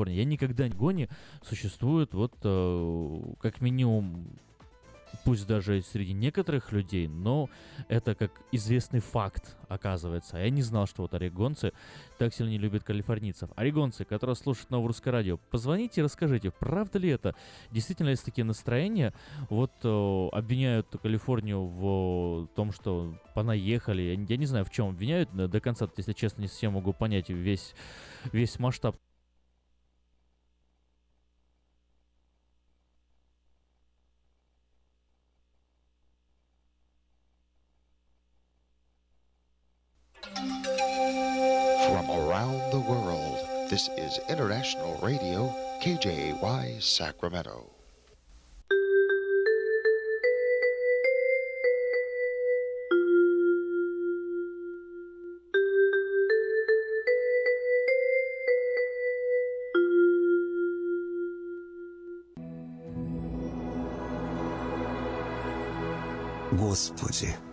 Калифорнии. Я никогда не гони. Существует вот э, как минимум пусть даже среди некоторых людей, но это как известный факт, оказывается. Я не знал, что вот орегонцы так сильно не любят калифорнийцев. Орегонцы, которые слушают новое русское радио, позвоните и расскажите, правда ли это? Действительно есть такие настроения? Вот э, обвиняют Калифорнию в том, что понаехали. Я, я не знаю, в чем обвиняют. До конца, если честно, не совсем могу понять весь, весь масштаб This is International Radio, KJY Sacramento. Господи,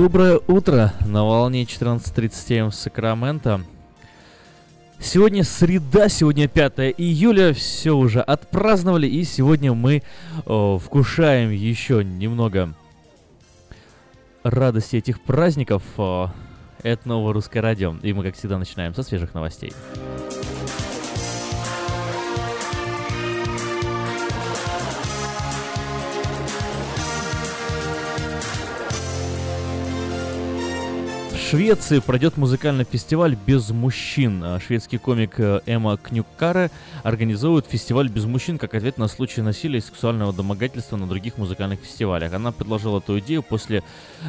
Доброе утро на волне 14.37 в Сакраменто. Сегодня среда, сегодня 5 июля, все уже отпраздновали, и сегодня мы о, вкушаем еще немного радости этих праздников. О, это новое русское радио, и мы, как всегда, начинаем со свежих новостей. Швеции пройдет музыкальный фестиваль без мужчин. А шведский комик э, Эмма Кнюккаре организует фестиваль без мужчин как ответ на случаи насилия и сексуального домогательства на других музыкальных фестивалях. Она предложила эту идею после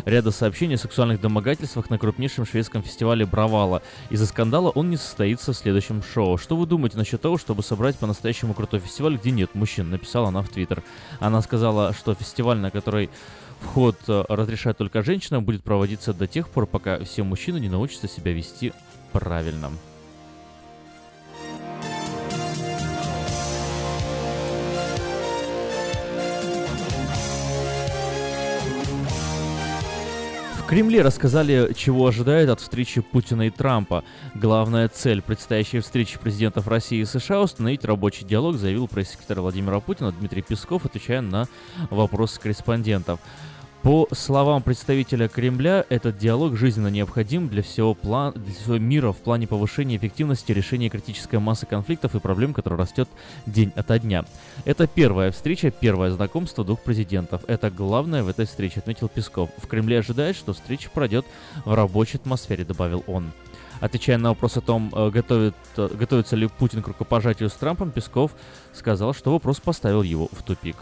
ряда сообщений о сексуальных домогательствах на крупнейшем шведском фестивале Бравала. Из-за скандала он не состоится в следующем шоу. Что вы думаете насчет того, чтобы собрать по-настоящему крутой фестиваль, где нет мужчин? Написала она в Твиттер. Она сказала, что фестиваль, на который Вход э, разрешать только женщинам будет проводиться до тех пор, пока все мужчины не научатся себя вести правильно. Кремле рассказали, чего ожидает от встречи Путина и Трампа. Главная цель предстоящей встречи президентов России и США – установить рабочий диалог, заявил пресс-секретарь Владимира Путина Дмитрий Песков, отвечая на вопросы корреспондентов. По словам представителя Кремля, этот диалог жизненно необходим для всего, план, для всего мира в плане повышения эффективности решения критической массы конфликтов и проблем, которая растет день ото дня. Это первая встреча, первое знакомство двух президентов. Это главное в этой встрече, отметил Песков. В Кремле ожидает, что встреча пройдет в рабочей атмосфере, добавил он. Отвечая на вопрос о том, э, готовит, э, готовится ли Путин к рукопожатию с Трампом, Песков сказал, что вопрос поставил его в тупик.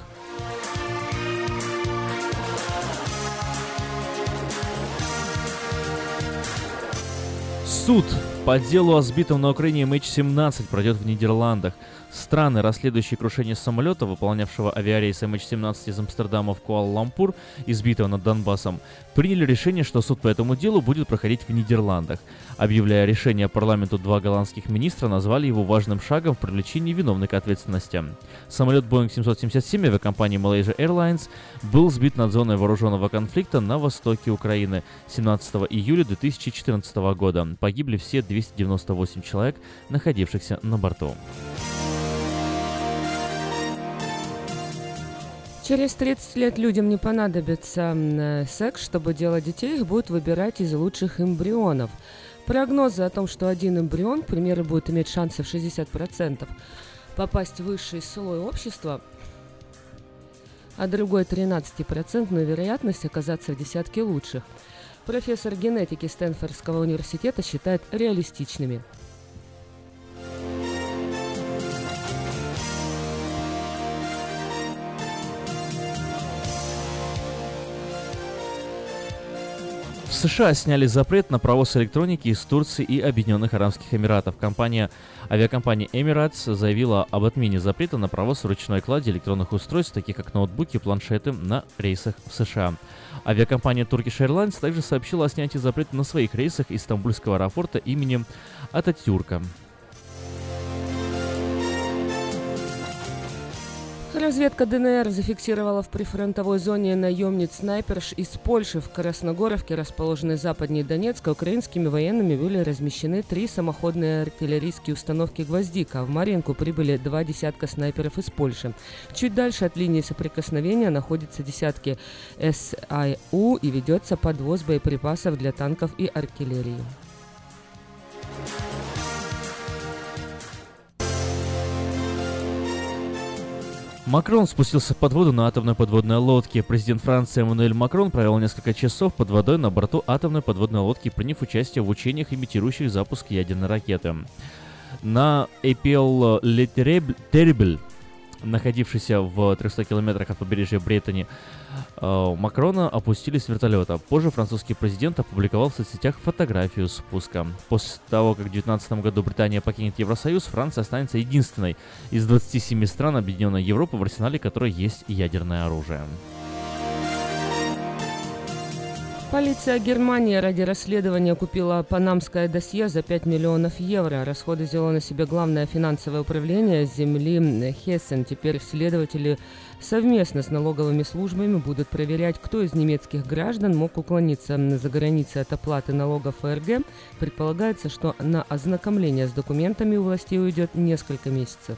Суд по делу о сбитом на Украине MH17 пройдет в Нидерландах. Страны, расследующие крушение самолета, выполнявшего авиарейс MH17 из Амстердама в Куала-Лампур, избитого над Донбассом, приняли решение, что суд по этому делу будет проходить в Нидерландах. Объявляя решение парламенту, два голландских министра назвали его важным шагом в привлечении виновных к ответственности. Самолет Boeing 777 авиакомпании Malaysia Airlines был сбит над зоной вооруженного конфликта на востоке Украины 17 июля 2014 года. Погибли все 298 человек, находившихся на борту. Через 30 лет людям не понадобится э, секс, чтобы делать детей, их будут выбирать из лучших эмбрионов. Прогнозы о том, что один эмбрион, к примеру, будет иметь шансы в 60% попасть в высший слой общества, а другой 13% вероятность оказаться в десятке лучших. Профессор генетики Стэнфордского университета считает реалистичными. США сняли запрет на провоз электроники из Турции и Объединенных Арабских Эмиратов. Компания, авиакомпания Emirates заявила об отмене запрета на провоз ручной клади электронных устройств, таких как ноутбуки и планшеты, на рейсах в США. Авиакомпания Turkish Airlines также сообщила о снятии запрета на своих рейсах из Стамбульского аэропорта имени Ататюрка. Разведка ДНР зафиксировала в прифронтовой зоне наемниц снайперш из Польши в Красногоровке, расположенной западнее Донецка. Украинскими военными были размещены три самоходные артиллерийские установки «Гвоздика». В Маринку прибыли два десятка снайперов из Польши. Чуть дальше от линии соприкосновения находятся десятки САУ и ведется подвоз боеприпасов для танков и артиллерии. Макрон спустился под воду на атомной подводной лодке. Президент Франции Эммануэль Макрон провел несколько часов под водой на борту атомной подводной лодки, приняв участие в учениях, имитирующих запуск ядерной ракеты. На APL Le Terrible находившийся в 300 километрах от побережья Бреттани, Макрона опустили с вертолета. Позже французский президент опубликовал в соцсетях фотографию спуска. После того, как в 2019 году Британия покинет Евросоюз, Франция останется единственной из 27 стран Объединенной Европы, в арсенале которой есть ядерное оружие. Полиция Германии ради расследования купила панамское досье за 5 миллионов евро. Расходы взяло на себя главное финансовое управление земли Хессен. Теперь следователи совместно с налоговыми службами будут проверять, кто из немецких граждан мог уклониться за границей от оплаты налогов ФРГ. Предполагается, что на ознакомление с документами у властей уйдет несколько месяцев.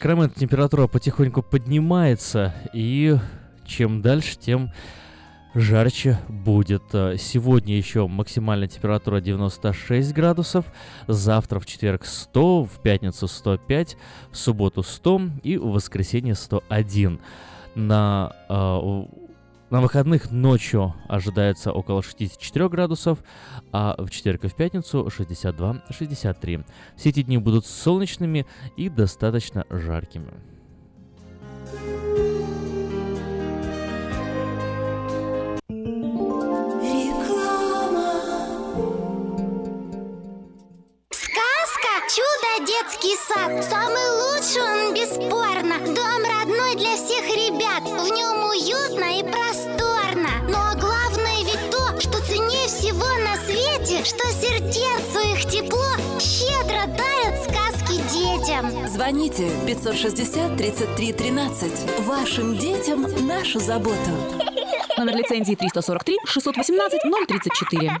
Сакраменто температура потихоньку поднимается, и чем дальше, тем жарче будет. Э, сегодня еще максимальная температура 96 градусов, завтра в четверг 100, в пятницу 105, в субботу 100 и в воскресенье 101. На э, на выходных ночью ожидается около 64 градусов, а в четверг и в пятницу 62-63. Все эти дни будут солнечными и достаточно жаркими. Чудо детский сад Самый лучший он бесспорно Дом родной для всех ребят В нем уютно и Что сердцу их тепло Щедро дарят сказки детям. Звоните 560 33 13 Вашим детям нашу заботу. Номер лицензии 343 618 034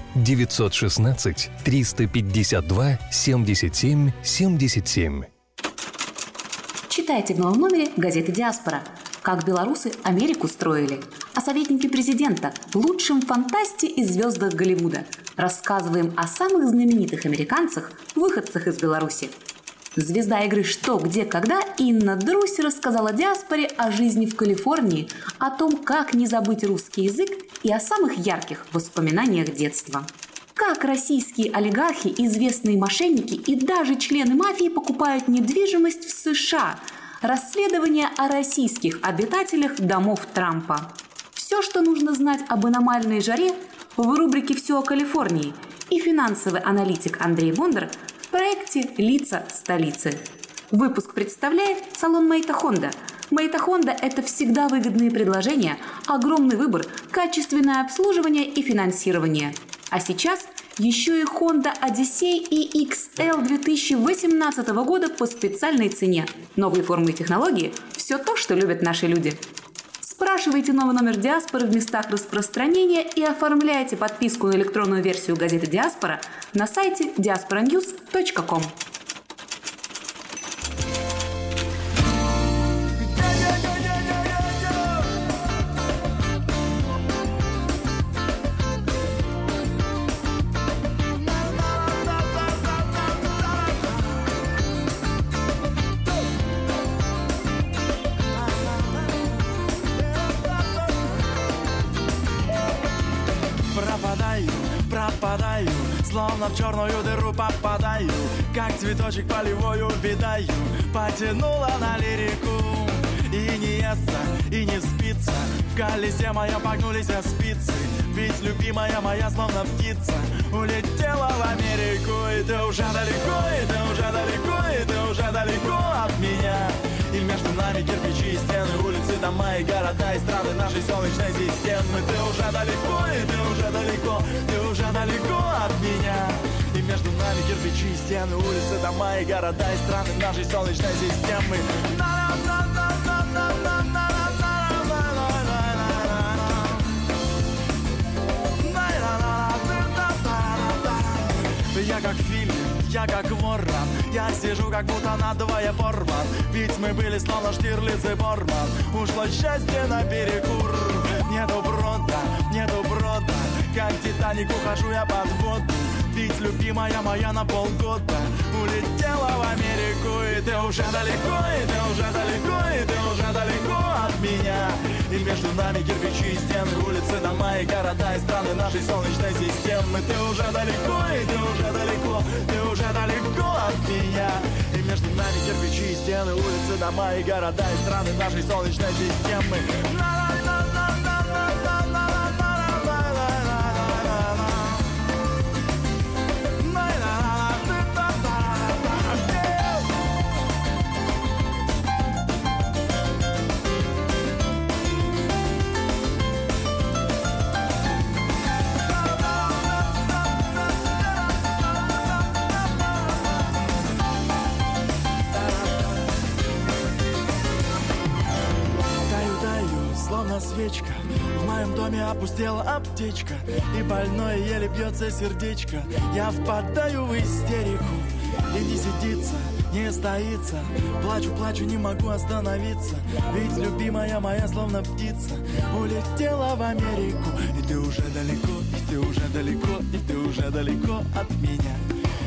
916 352 77 77. Читайте в новом номере газеты «Диаспора». Как белорусы Америку строили. О советнике президента, лучшем фантасте и звездах Голливуда. Рассказываем о самых знаменитых американцах, выходцах из Беларуси. Звезда игры «Что, где, когда» Инна Друсь рассказала диаспоре о жизни в Калифорнии, о том, как не забыть русский язык и о самых ярких воспоминаниях детства. Как российские олигархи, известные мошенники и даже члены мафии покупают недвижимость в США. Расследование о российских обитателях домов Трампа. Все, что нужно знать об аномальной жаре в рубрике «Все о Калифорнии» и финансовый аналитик Андрей Бондар в проекте «Лица столицы». Выпуск представляет салон Мейта Хонда. Мейта Хонда – это всегда выгодные предложения, огромный выбор, качественное обслуживание и финансирование. А сейчас еще и Honda Odyssey и XL 2018 года по специальной цене. Новые формы и технологии – все то, что любят наши люди. Спрашивайте новый номер «Диаспоры» в местах распространения и оформляйте подписку на электронную версию газеты «Диаспора» на сайте diasporanews.com. Как цветочек полевой увидаю, потянула на лирику. И не естся, и не спится, в колесе моем погнулись спицы Ведь любимая моя словно птица Улетела в Америку. И ты уже далеко, и ты уже далеко, и ты уже далеко от меня. И между нами кирпичи и стены, улицы, дома и города и страны нашей солнечной системы. Ты уже далеко, и ты уже далеко, ты уже далеко от меня. Между нами кирпичи и стены, улицы, дома и города и страны нашей солнечной системы. Я как в фильме, я как ворон Я сижу как будто надвое порван. Ведь мы были словно Штирлиц и Борман. Ушло счастье на перекур Нету брода, нету брода. Как Титаник ухожу я под воду Ведь любимая моя на полгода Улетела в Америку И ты уже далеко, и ты уже далеко И ты уже далеко от меня. И между нами кирпичи и стены Улицы, дома и города и страны нашей солнечной системы. Ты уже далеко, и ты уже далеко Ты уже далеко от меня. И между нами кирпичи и стены Улицы, дома и города и страны нашей солнечной системы. Таю, свечка. В моем доме опустела аптечка И больное еле бьется сердечко. Я впадаю в истерику И не сидится, не стоится. Плачу, плачу, не могу остановиться Ведь любимая моя словно птица Улетела в Америку. И ты уже далеко, и ты уже далеко И ты уже далеко от меня.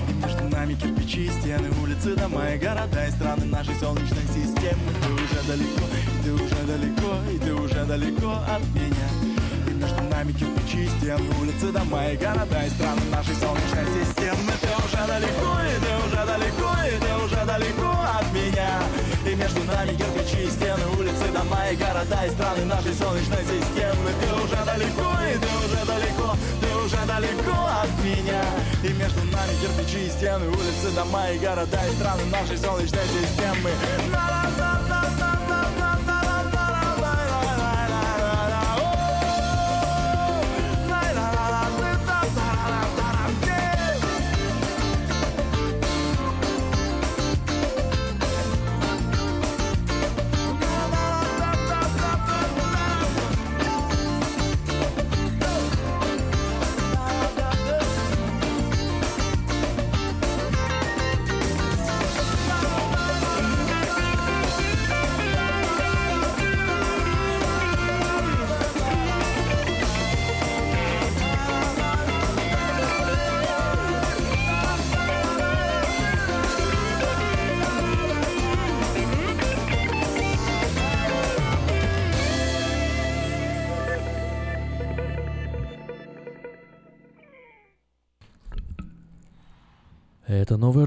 И между нами кирпичи стены, улицы, дома и города и страны нашей солнечной системы. Ты уже далеко, ты уже далеко, и ты уже далеко от меня. И между нами кирпичи стены, улицы, дома и города и страны нашей солнечной системы. Ты уже далеко, и ты уже далеко, и ты уже далеко от меня. И между нами кирпичи стены, улицы, дома и города и страны нашей солнечной системы. Ты уже далеко, и ты уже далеко, ты уже далеко от меня И между нами кирпичи стены, улицы, дома и города И страны нашей солнечной системы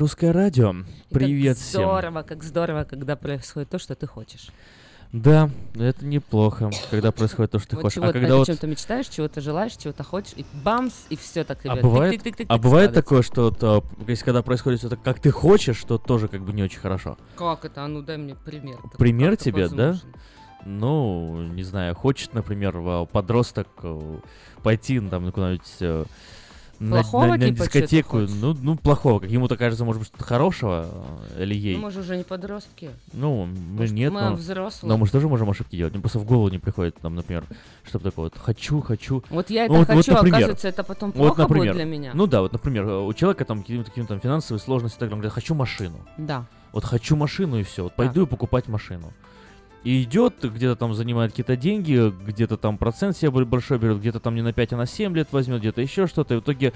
русское радио. И Привет как всем. здорово, как здорово, когда происходит то, что ты хочешь. Да, это неплохо, когда происходит то, что ты вот хочешь. чего А ты, когда вот... чем-то мечтаешь, чего ты желаешь, чего ты хочешь, и бамс, и все так, А ребят. бывает, тык-тык-тык-тык а бывает такое, что а, если когда происходит что-то, как ты хочешь, что тоже как бы не очень хорошо. Как это? А ну дай мне пример. Пример как тебе, да? Ну, не знаю, хочет, например, в- подросток э, пойти ну, там куда-нибудь э, на, Плохого на- на типа дискотеку. Ну, ну, плохого. Как ему-то кажется, может быть, что-то хорошего э, или ей. Ну, мы же уже не подростки. Ну, мы Может, нет, мы но, взрослые. но мы же тоже можем ошибки делать. Мне просто в голову не приходит, там, например, чтобы такое вот «хочу, хочу». Вот я Ну, это хочу, а например. оказывается, это потом Вот, плохо будет например. для меня. Ну да, вот, например, у человека там какие-то какие там финансовые сложности, так он говорит «хочу машину». Да. Вот хочу машину и все. Вот Так. пойду и покупать машину. И идет, где-то там занимает какие-то деньги, где-то там процент себе бо- большой берет, где-то там не на 5, а на 7 лет возьмет, где-то еще что-то. И в итоге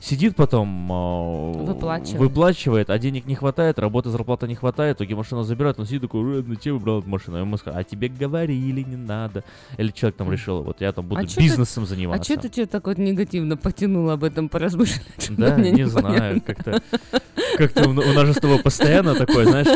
сидит потом, а, Выплачивает. выплачивает, а денег не хватает, работы, зарплаты не хватает, в итоге машину забирают, он сидит такой, «Э, зачем выбрал эту машину? Ему сказали, а тебе говорили, не надо. Или человек там решил, вот я там буду А чё ты- бизнесом А заниматься. что ты тебя так вот негативно потянуло об этом поразмышлять? Да, не знаю, как-то как-то у нас же с тобой постоянно такое, знаешь,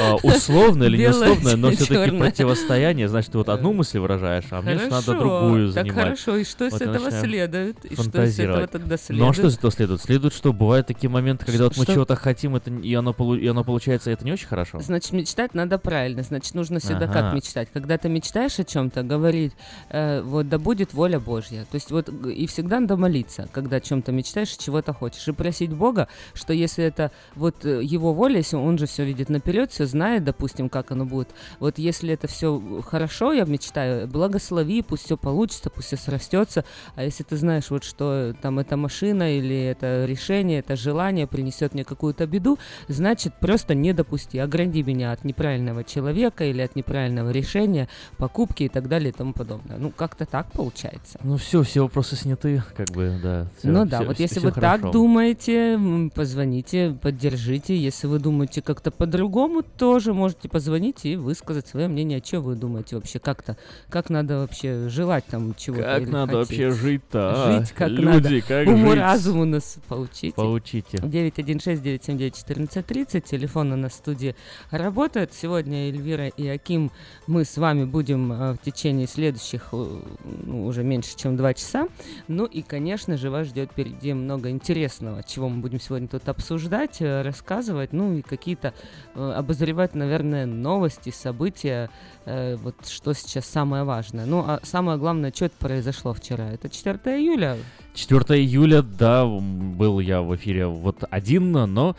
а, условное или Белое, неусловное, но все-таки. Противостояние, значит, ты вот одну мысль выражаешь, а мне же надо Хорошо, другую так занимать. хорошо, и что Вот я этого следует? И что из этого тогда Ну а следует? что из этого следует? Следует, что бывают такие моменты, когда вот мы чего-то хотим, это, и, оно и оно получается, это не очень хорошо. Значит, мечтать надо правильно. Значит, нужно всегда Ага. как мечтать. Когда ты мечтаешь о чем-то, говорить, э, вот да будет воля Божья. То есть вот и всегда надо молиться, когда о чем-то мечтаешь, чего-то хочешь. И просить Бога, что если это вот э, его воля, если он же все видит наперед, все знает, допустим, как оно будет. Вот если это все хорошо, я мечтаю, благослови, пусть все получится, пусть все срастется. А если ты знаешь, вот что там эта машина или это решение, это желание принесет мне какую-то беду, значит, просто не допусти, огради меня от неправильного человека или от неправильного решения, покупки и так далее и тому подобное. Ну, как-то так получается. Ну все, все вопросы сняты, как бы, да. всё- ну да, всё- вот всё- если всё вы так хорошо. думаете, м, позвоните, поддержите. Если вы думаете как-то по-другому, тоже можете позвонить и высказать свое мнение, что вы думаете вообще, как-то, как надо вообще желать там чего-то. Как надо хотеть. вообще жить-то, а? Жить как Люди, надо. как Уму жить? разуму нас поучите. Поучите. 916-979-1430, телефон у нас в студии работает. Сегодня Эльвира и Аким, мы с вами будем э, в течение следующих, э, ну, уже меньше, чем два часа. Ну и, конечно же, вас ждет впереди много интересного, чего мы будем сегодня тут обсуждать, э, рассказывать, ну и какие-то обозревать, наверное, новости, события, э, вот что сейчас самое важное. Ну, а самое главное, что это произошло вчера? Это 4 июля. 4 июля, да, был я в эфире вот один, но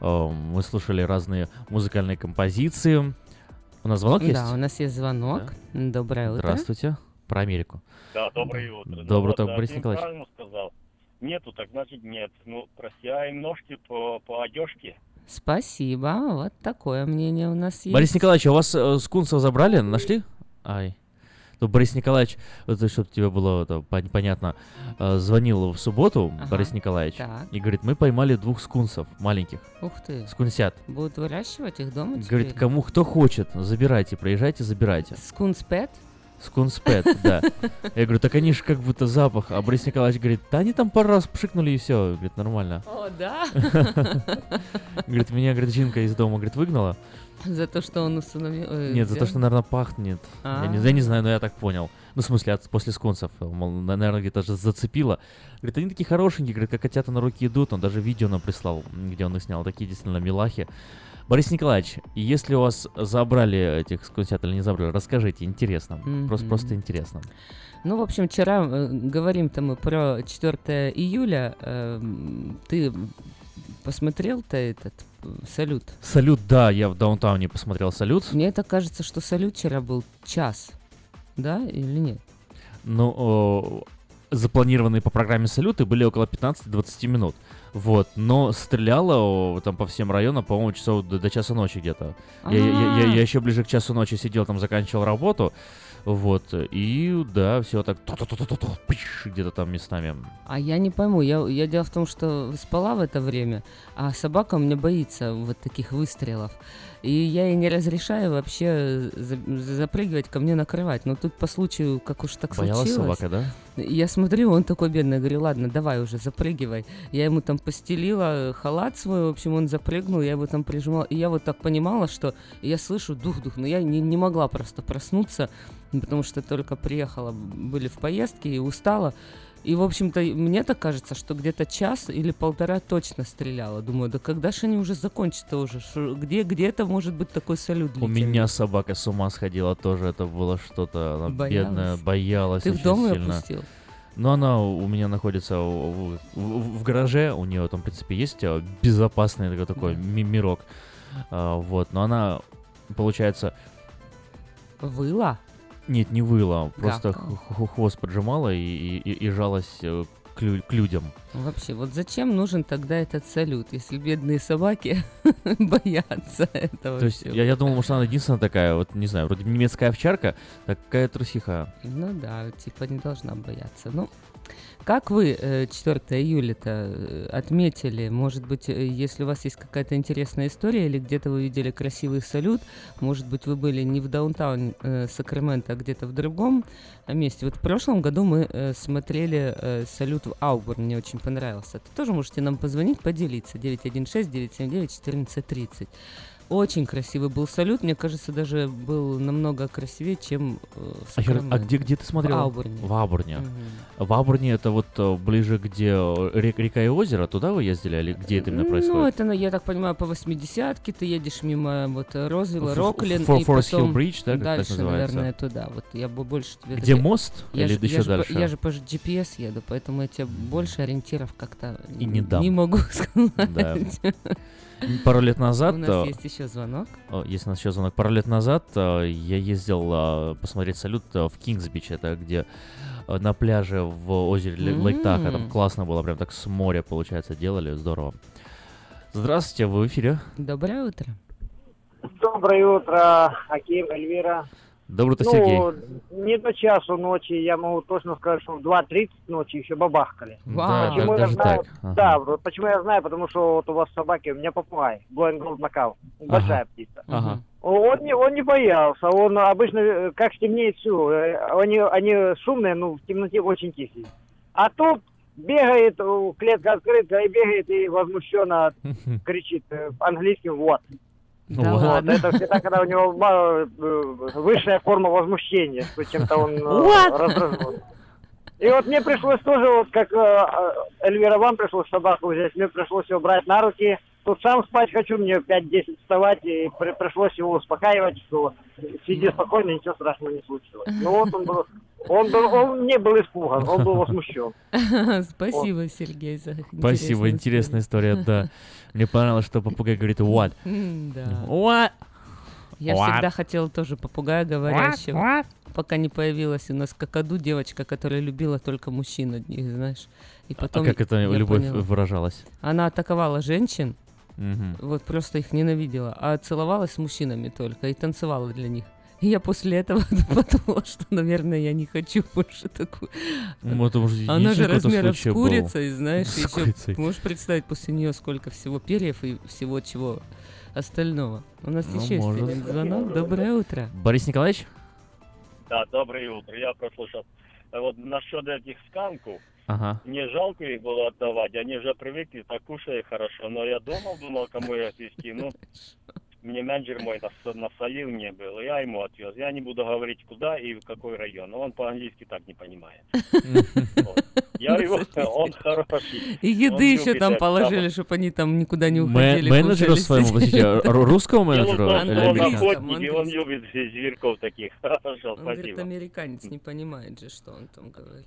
э, мы слушали разные музыкальные композиции. У нас звонок есть? Да, у нас есть звонок. Доброе утро. Здравствуйте. Про Америку. Да, доброе утро. Доброе Ну, утро, да, Борис Николаевич. сказал. Нету, так значит нет. Ну, просяем ножки по, по одежке. Спасибо. Вот такое мнение у нас есть. Борис Николаевич, а у вас э, скунсов забрали? Нашли? Ай. Ну, Борис Николаевич, это чтобы тебе было это, пон- понятно, э, звонил в субботу Ага, Борис Николаевич так. и говорит, мы поймали двух скунсов маленьких. Ух ты. Скунсят. Будут выращивать их дома Говорит, теперь? кому кто хочет, забирайте, приезжайте, забирайте. Скунспет? Скунспет, да. Я говорю, так они же как будто запах. А Борис Николаевич говорит, да они там пару раз пшикнули и все. Говорит, нормально. О, да? Говорит, меня, говорит, жинка из дома, говорит, выгнала. За то, что он установил... э, Нет, за то, что, наверное, пахнет. Я не, я не знаю, но я так понял. Ну, в смысле, от, после скунсов. Мол, наверное, где-то же зацепило. Говорит, они такие хорошенькие, говорит, как котята на руки идут. Он даже видео нам прислал, где он их снял. Такие действительно милахи. Борис Николаевич, если у вас забрали этих скунсят или не забрали, расскажите, интересно. Просто, Мгм. просто интересно. Ну, в общем, вчера э, говорим-то мы про 4 июля. Эм, ты посмотрел-то этот э, салют? Салют, да, я в даунтауне посмотрел салют. Мне это кажется, что салют вчера был час. Да или нет? Ну, о, запланированные по программе салюты были около 15-20 минут. Вот, но стреляло о, там по всем районам, по-моему, часов до, до часа ночи где-то. Я, я, я, А. я еще ближе к часу ночи сидел, там заканчивал работу. Вот, и да, все так где-то там местами. А я не пойму, я, я дело в том, что спала в это время, а собака у меня боится вот таких выстрелов. И я ей не разрешаю вообще за- запрыгивать ко мне на кровать. Но тут по случаю, как уж так Боялась случилось. собака, да? Я смотрю, он такой бедный, говорю, ладно, давай уже, запрыгивай. Я ему там постелила халат свой, в общем, он запрыгнул, я его там прижимала. И я вот так понимала, что я слышу дух-дух, но я не, не могла просто проснуться, потому что только приехала, были в поездке и устала. И, в общем-то, мне так кажется, что где-то час или полтора точно стреляла. Думаю, да когда же они уже закончат-то уже? Где, где это может быть такой салют У длительный? меня собака с ума сходила тоже, это было что-то, она Боялась? бедная, боялась Ты в дом ее сильно. пустил? Но она у меня находится в, в- в гараже, у нее там, в принципе, есть э, безопасный такой, такой ми- мирок. А, вот, но она, получается, Выла? Нет, не выла, просто х- хвост поджимала и, и, и- жалась э, к, лю- к людям. Вообще, вот зачем нужен тогда этот салют, если бедные собаки боятся этого То есть всего? я, я думал, может, она единственная такая, вот, не знаю, вроде немецкая овчарка, такая трусиха. Ну да, типа не должна бояться. Ну, как вы э, 4 июля-то э, отметили? Может быть, э, если у вас есть какая-то интересная история или где-то вы видели красивый салют, может быть, вы были не в даунтаун э, Сакраменто, а где-то в другом э, месте. Вот в прошлом году мы э, смотрели э, салют в Аубурн, мне очень понравился. Ты тоже можете нам позвонить, поделиться. 916-979-1430. Очень красивый был салют, мне кажется, даже был намного красивее, чем э, в А, а где, где ты смотрел? В Аубурне. В Аубурне. Мгм. В Аубурне это вот э, ближе, где э, рек- река и озеро, туда вы ездили, или где это именно Ну, происходит? это, ну, я так понимаю, по 80-ке ты едешь мимо вот Розвилла, Роклин, Фор- и Forest Hill потом Bridge, да, так дальше, называется? наверное, туда. Вот я бы больше. Где таки- мост Я или ж- еще я дальше? я же по GPS еду, поэтому я тебе больше ориентиров как-то И не дам. не могу сказать. Да. Пару лет назад... У нас э, есть еще звонок. Есть у нас еще звонок. Пару лет назад э, я ездил э, посмотреть салют в Кингсбич, это где на пляже в озере Ле- Лейк Таха. Там классно было, прям так с моря, получается, делали, здорово. Здравствуйте, вы в эфире. Доброе утро. Доброе утро, Аким, Эльвира. Доброе утро, ну, Сергей. не до часу ночи, я могу точно сказать, что в 2.30 ночи еще бабахкали. Да, Почему да, я знаю? так. Ага. Да, вот почему я знаю, потому что вот у вас собаки, у меня попугай, Блоин Голд Макау, большая птица. Ага. Он не, он не боялся, он обычно, э, как стемнеет, все, они, они шумные, но в темноте очень тихие. А тут бегает, э, клетка открыта, и бегает, и возмущенно кричит э, по-английски «вот». Да Вот, ладно. это всегда, когда у него э, высшая форма возмущения, что чем-то он э, раздражен. И вот мне пришлось тоже, вот как э, Эльвира, вам пришлось собаку взять, мне пришлось его брать на руки. Тут сам спать хочу, мне 5-10 вставать, и при- пришлось его успокаивать, что сиди спокойно, ничего страшного не случилось. Ну вот он был, он был, он не был испуган, он был возмущен. Спасибо, Сергей, за Спасибо, интересную интересная история, да. Мне понравилось, что попугай говорит what. Да. What? Я What? всегда хотела тоже попугая говорящего. Пока не появилась у нас какаду девочка, которая любила только мужчин одних, знаешь. И потом а как это любовь поняла. выражалась? Она атаковала женщин, Мгм. вот просто их ненавидела, а целовалась с мужчинами только и танцевала для них. И я после этого подумала, что, наверное, я не хочу больше такую. Ну, это, может, Она же размером с случай был. курицей, знаешь, С еще курицей. можешь представить после нее сколько всего перьев и всего чего остального. У нас Ну, еще есть может. один звонок. Доброе утро. Борис Николаевич? Да, доброе утро. Я прослушал. Вот насчет этих сканков, Ага. мне жалко их было отдавать, они же привыкли, так кушают хорошо. Но я думал, думал, кому их отвезти. Ну, мне менеджер мой нас- насолил мне был, я ему отвез. Я не буду говорить, куда и в какой район. Он по-английски так не понимает. Я его, он хороший. И еды еще там положили, чтобы они там никуда не уходили. менеджеру кушали, своему, ру- русскому в менеджеру он охотник, он любит зверьков таких. Хорошо, Он говорит, спасибо. американец не понимает же, что он там говорит.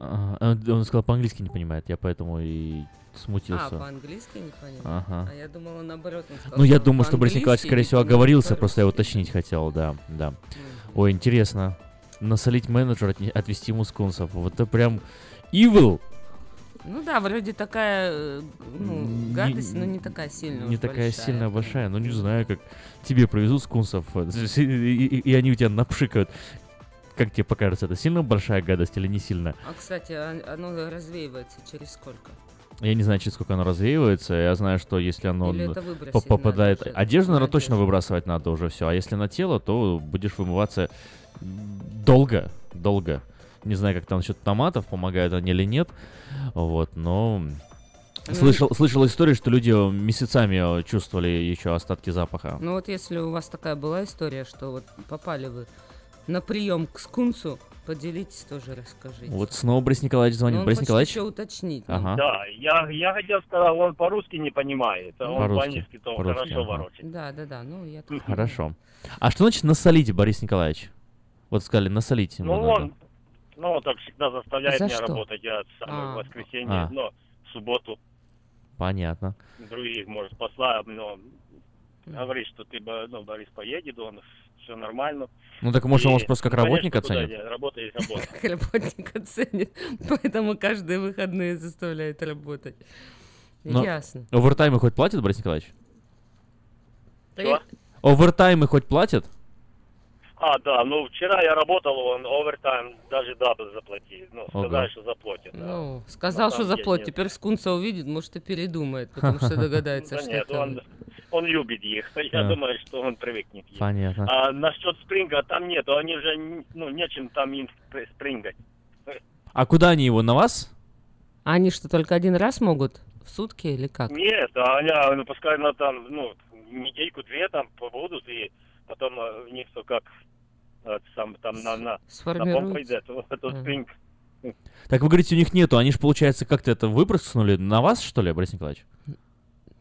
Ага, Он он сказал по-английски не понимает, я поэтому и А, смутился. по-английски не понимает? Ага. А я думала наоборот. он сказал, Ну, я думаю, что Борис Николаевич, скорее всего, оговорился, просто я уточнить хотел, да, да. Ой, интересно. Насолить менеджера, отвести ему скунсов. Вот это прям evil. Ну да, вроде такая, э, ну, Не- гадость, но не такая сильная. Не такая большая. сильная, большая. Ну, не знаю, как тебе привезут скунсов, и, и- и они у тебя напшикают. Как тебе покажется, это сильно большая гадость или не сильно? А, кстати, а- оно развеивается через сколько? Я не знаю, через сколько оно развеивается. Я знаю, что если оно надо попадает... уже? Одежду, На наверное, точно выбрасывать надо уже все. А если на тело, то будешь вымываться долго, долго. Не знаю, как там насчет томатов, помогают они или нет. Вот, но... Ну, Слышал, слышал историю, что люди месяцами э, чувствовали еще остатки запаха. Ну вот если у вас такая была история, что вот попали вы на прием к скунсу, поделитесь тоже, расскажите. Вот снова Борис Николаевич Ну, звонит. он Борис Николаевич? еще уточнить. ну. Ага. Да, я, я хотел сказать, он по-русски не понимает, а он По-русски, по-английски то по-русски, хорошо ага. ворочает. Да, да, да, ну я так Хорошо. А что значит насолить, Борис Николаевич? Вот сказали, насолить ему Ну, надо. он, ну, он так всегда заставляет За меня что? работать. Я самое А. воскресенье, А. но в субботу Понятно. других, может, послать, но говорит, что ты, ну, Борис поедет, он все нормально. Ну, так, может, он вас просто как ну, конечно, работника куда ценит? я- Работа есть работа. как работник оценит, поэтому каждые выходные заставляет работать. Но Ясно. Овертаймы хоть платят, Борис Николаевич? Овертаймы хоть платят? А, да, ну, вчера я работал, он овертайм даже double заплатил. Ну, Ого. сказали, что заплатят. да. Ну, сказал, что заплатит. Теперь скунса увидит, может и передумает, потому что догадается, Да что нет, это он, любит их. Я А. думаю, что он привыкнет. ним. Понятно. А насчет спринга там нету, они уже, н- ну, нечем там им спри- спрингать. А куда они его, на вас? Они что, только один раз могут? В сутки или как? Нет, а они, а, ну, пускай на там, ну, недельку-две там побудут, и потом а, у них все как сам, там на, на, на Сформируется. пойдет, вот спринг. Так вы говорите, у них нету. Они же, получается, как-то это выпрыгнули на вас, что ли, Борис Николаевич?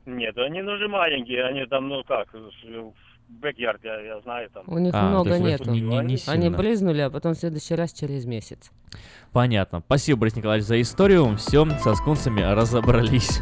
Нет, они ну же маленькие, они там, ну как, в бэк-ярд, я, я знаю там. У них А, много нету. не- не- не Они брызнули, а потом в следующий раз через месяц. Понятно. Спасибо, Борис Николаевич, за историю. Все, со скунсами разобрались.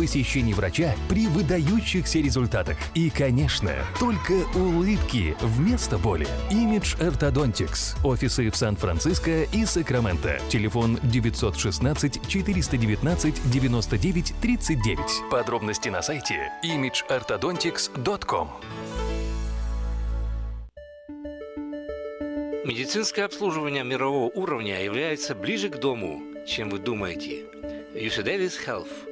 посещений врача при выдающихся результатах. И, конечно, только улыбки вместо боли. Image Orthodontics. Офисы в Сан-Франциско и Сакраменто. Телефон 916 419 99 39. Подробности на сайте imageorthodontics.com. Медицинское обслуживание мирового уровня является ближе к дому, чем вы думаете. UC Davis Health.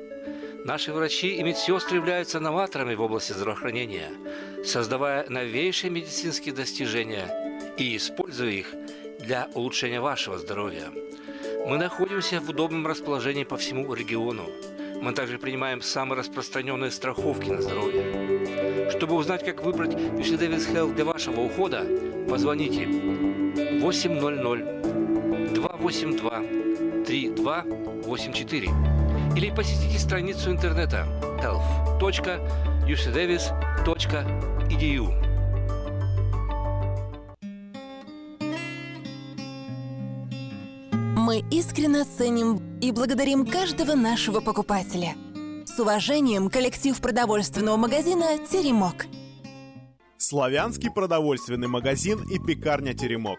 Наши врачи и медсестры являются новаторами в области здравоохранения, создавая новейшие медицинские достижения и используя их для улучшения вашего здоровья. Мы находимся в удобном расположении по всему региону. Мы также принимаем самые распространенные страховки на здоровье. Чтобы узнать, как выбрать UC Davis Health для вашего ухода, позвоните 800 282 3284 или посетите страницу интернета health.ucdavis.edu. Мы искренне ценим и благодарим каждого нашего покупателя. С уважением, коллектив продовольственного магазина «Теремок». Славянский продовольственный магазин и пекарня «Теремок».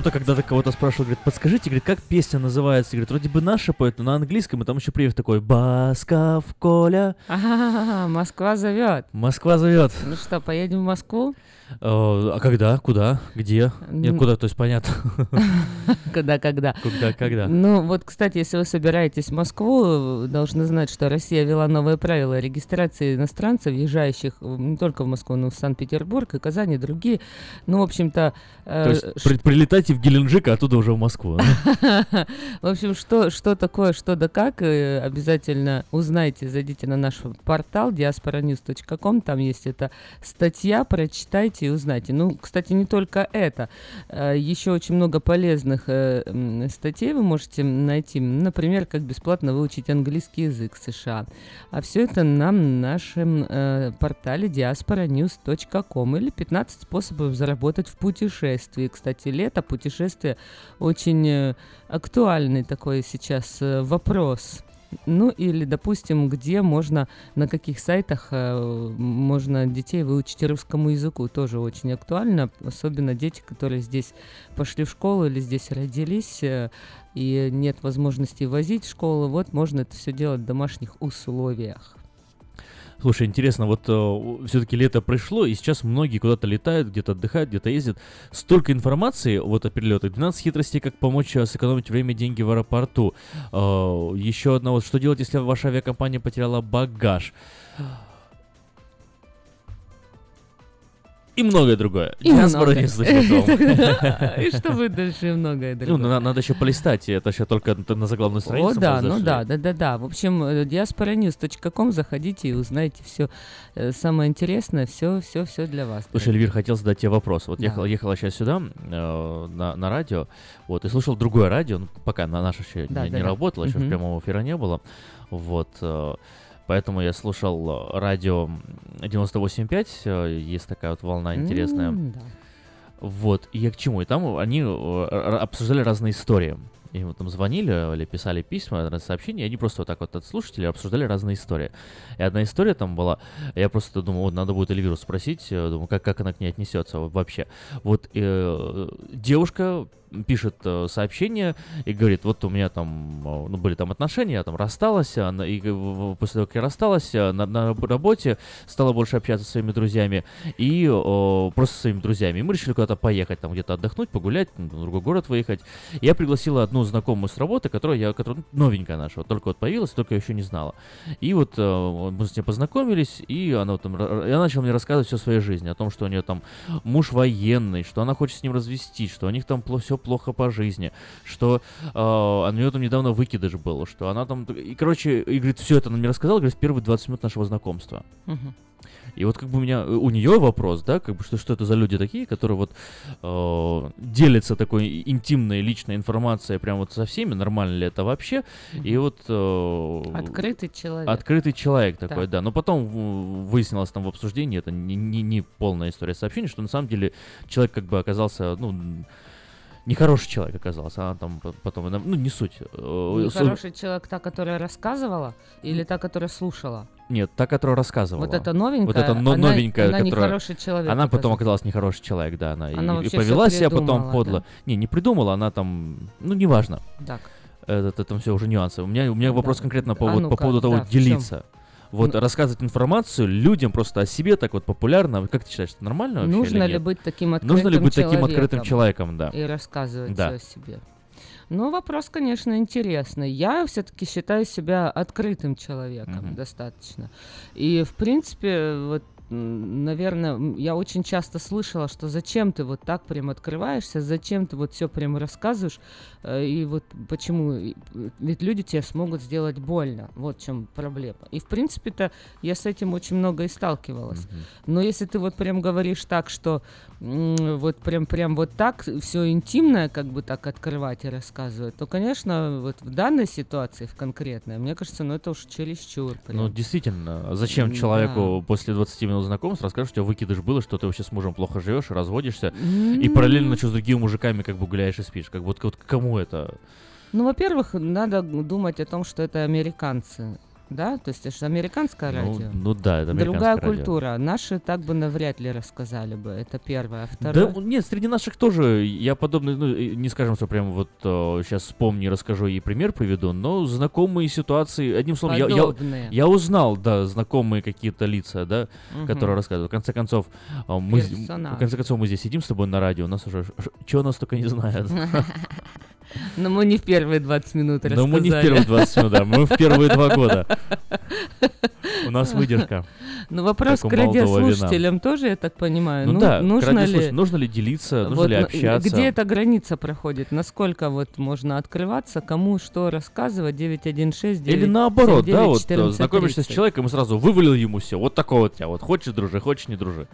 кто-то когда-то кого-то спрашивал, говорит, подскажите, говорит, как песня называется? Говорит, вроде бы наша поет, но на английском, и там еще привет такой, Басков, Коля, А, Москва зовет. Москва зовет. Ну что, поедем в Москву? Э, А когда? Куда? Где? Нет, куда, то есть понятно. Когда, когда? Куда, когда? Ну, вот, кстати, если вы собираетесь в Москву, должны знать, что Россия ввела новые правила регистрации иностранцев, въезжающих не только в Москву, но и в Санкт-Петербург, и Казань, и другие. Ну, в общем-то... э, То есть при- прилетайте в Геленджик, а оттуда уже в Москву. В общем, что, что такое, что да как, э, обязательно узнайте, зайдите на наш портал diasporanews.com, там есть эта статья, прочитайте и узнайте. Ну, кстати, не только это, э, еще очень много полезных э, статей вы можете найти, например, как бесплатно выучить английский язык США. А все это на нашем э, портале diasporanews.com или 15 способов заработать в путешествии. Кстати, лето, путешествие очень актуальный такой сейчас вопрос. Ну или, допустим, где можно, на каких сайтах э, можно детей выучить русскому языку, тоже очень актуально, особенно дети, которые здесь пошли в школу или здесь родились, э, и нет возможности возить в школу, вот можно это все делать в домашних условиях. Слушай, интересно, вот все-таки лето пришло, и сейчас многие куда-то летают, где-то отдыхают, где-то ездят. Столько информации вот о перелетах. 12 хитростей, как помочь э, сэкономить время и деньги в аэропорту. еще одна вот, что делать, если ваша авиакомпания потеряла багаж. И многое другое. И Диаспора не том. И что будет дальше и многое Ну, другое. на- надо еще полистать, и это еще только на- заглавную страницу. О, да, ну да, да, да, да. В общем, э, diasporanews.com, заходите и узнаете все самое интересное, все, все, все для вас. Слушай, Эльвир, хотел задать тебе вопрос. Вот ехал, ехала сейчас сюда, э, на, на радио, вот, и слушал другое радио, ну, пока на наше еще не, работало, еще прямого эфира не было, вот, э, поэтому я слушал э, радио 98.5, э, есть такая вот волна интересная, М, да. вот, и я к чему? И там они э, обсуждали разные истории. И вот там звонили или писали письма, сообщения, и они просто вот так вот от слушателей обсуждали разные истории. И одна история там была, я просто думал, вот надо будет Эльвиру спросить, думаю, как, как она к ней отнесется вообще. Вот э, девушка пишет э, сообщение и говорит, вот у меня там, э, ну, были там отношения, я там рассталась, она, и э, в- после того, как я рассталась, на, на работе стала больше общаться со своими друзьями, и э, просто со своими друзьями. И мы решили куда-то поехать, там где-то отдохнуть, погулять, в другой город выехать. Я пригласила одну знакомую с работы, которая я, которая новенькая наша, вот только вот появилась, только еще не знала. И вот мы с ней познакомились, и она вот там, я начал мне рассказывать все о своей жизни, о том, что у нее там муж военный, что она хочет с ним развестись, что у них там все плохо по жизни, что э, у нее там недавно выкидыш был, что она там... И, короче, и говорит, все это она мне рассказала, говорит, в первые 20 минут нашего знакомства. И вот как бы у меня, у нее вопрос, да, как бы что, что это за люди такие, которые вот э, делятся такой интимной личной информацией прям вот со всеми, нормально ли это вообще, и вот... э, Открытый человек. Открытый человек такой, Да. да. Но потом выяснилось там в обсуждении, это не, не, не полная история сообщения, что на самом деле человек как бы оказался, ну, нехороший человек оказался, а там по- потом, ну, не суть. Э, су- Нехороший человек, та, которая рассказывала, или та, которая слушала? Нет, та, которая рассказывала. Вот эта новенькая, Вот эта но- она- новенькая, она которая... нехороший человек Она потом оказалась. нехороший человек, да. Она, и- Она и, всё повела себя потом подло. да? Не, не придумала, она там... Ну, неважно. Так. Это, это все уже нюансы. У меня, у меня вопрос конкретно по, А вот, ну-ка, по поводу того, да, в чём? Вот Ну- рассказывать информацию людям просто о себе так вот популярно. Как ты считаешь, это нормально вообще Нужно ли быть таким открытым Нужно ли быть таким открытым человеком, да. И рассказывать Да. о себе. Ну, вопрос, конечно, интересный. Я все-таки считаю себя открытым человеком Мгм. достаточно. И, в принципе, вот, наверное, я очень часто слышала, что зачем ты вот так прям открываешься, зачем ты вот все прям рассказываешь, и вот почему, И, э, ведь люди тебе смогут сделать больно, вот в чем проблема. И, в принципе-то, я с этим очень много и сталкивалась. Но если ты вот прям говоришь так, что вот прям прям вот так все интимное как бы так открывать и рассказывать, то, конечно, вот в данной ситуации, в конкретной, мне кажется, ну это уж чересчур. прям. Ну, действительно, зачем человеку после 20 минут знакомства расскажешь, что у тебя выкидыш было, что ты вообще с мужем плохо живешь и разводишься, и М. параллельно что с другими мужиками как бы гуляешь и спишь. Как бы вот, вот кому это? Ну, во-первых, надо думать о том, что это американцы. да? То есть это же американское Ну, радио. ну да, это Другая радио. культура. Наши так бы навряд ли рассказали бы. Это первое. А Да, второе... нет, среди наших тоже, я подобный, ну, не скажем, что прям вот сейчас вспомню, расскажу и пример приведу, но знакомые ситуации, одним словом, я, я, я узнал, да, знакомые какие-то лица, да, Мгм. которые рассказывают. В конце концов, а, мы, Персонаж. в конце концов, мы здесь сидим с тобой на радио, у нас уже, чего нас только не знают. Но мы не в первые 20 минут Но мы не в рассказали. первые 20 минут, да, мы в первые два года. У нас выдержка. Ну, вопрос к радиослушателям тоже, я так понимаю. Ну Ну, да, нужно ли... нужно ли делиться, нужно Вот ли на- общаться? Где эта граница проходит? Насколько вот можно открываться, кому что рассказывать? 916 Или наоборот, да, 979 вот э, 14 знакомишься с 30. человеком и сразу вывалил ему все. Вот такого вот тебя. Вот хочешь дружи, хочешь не дружи.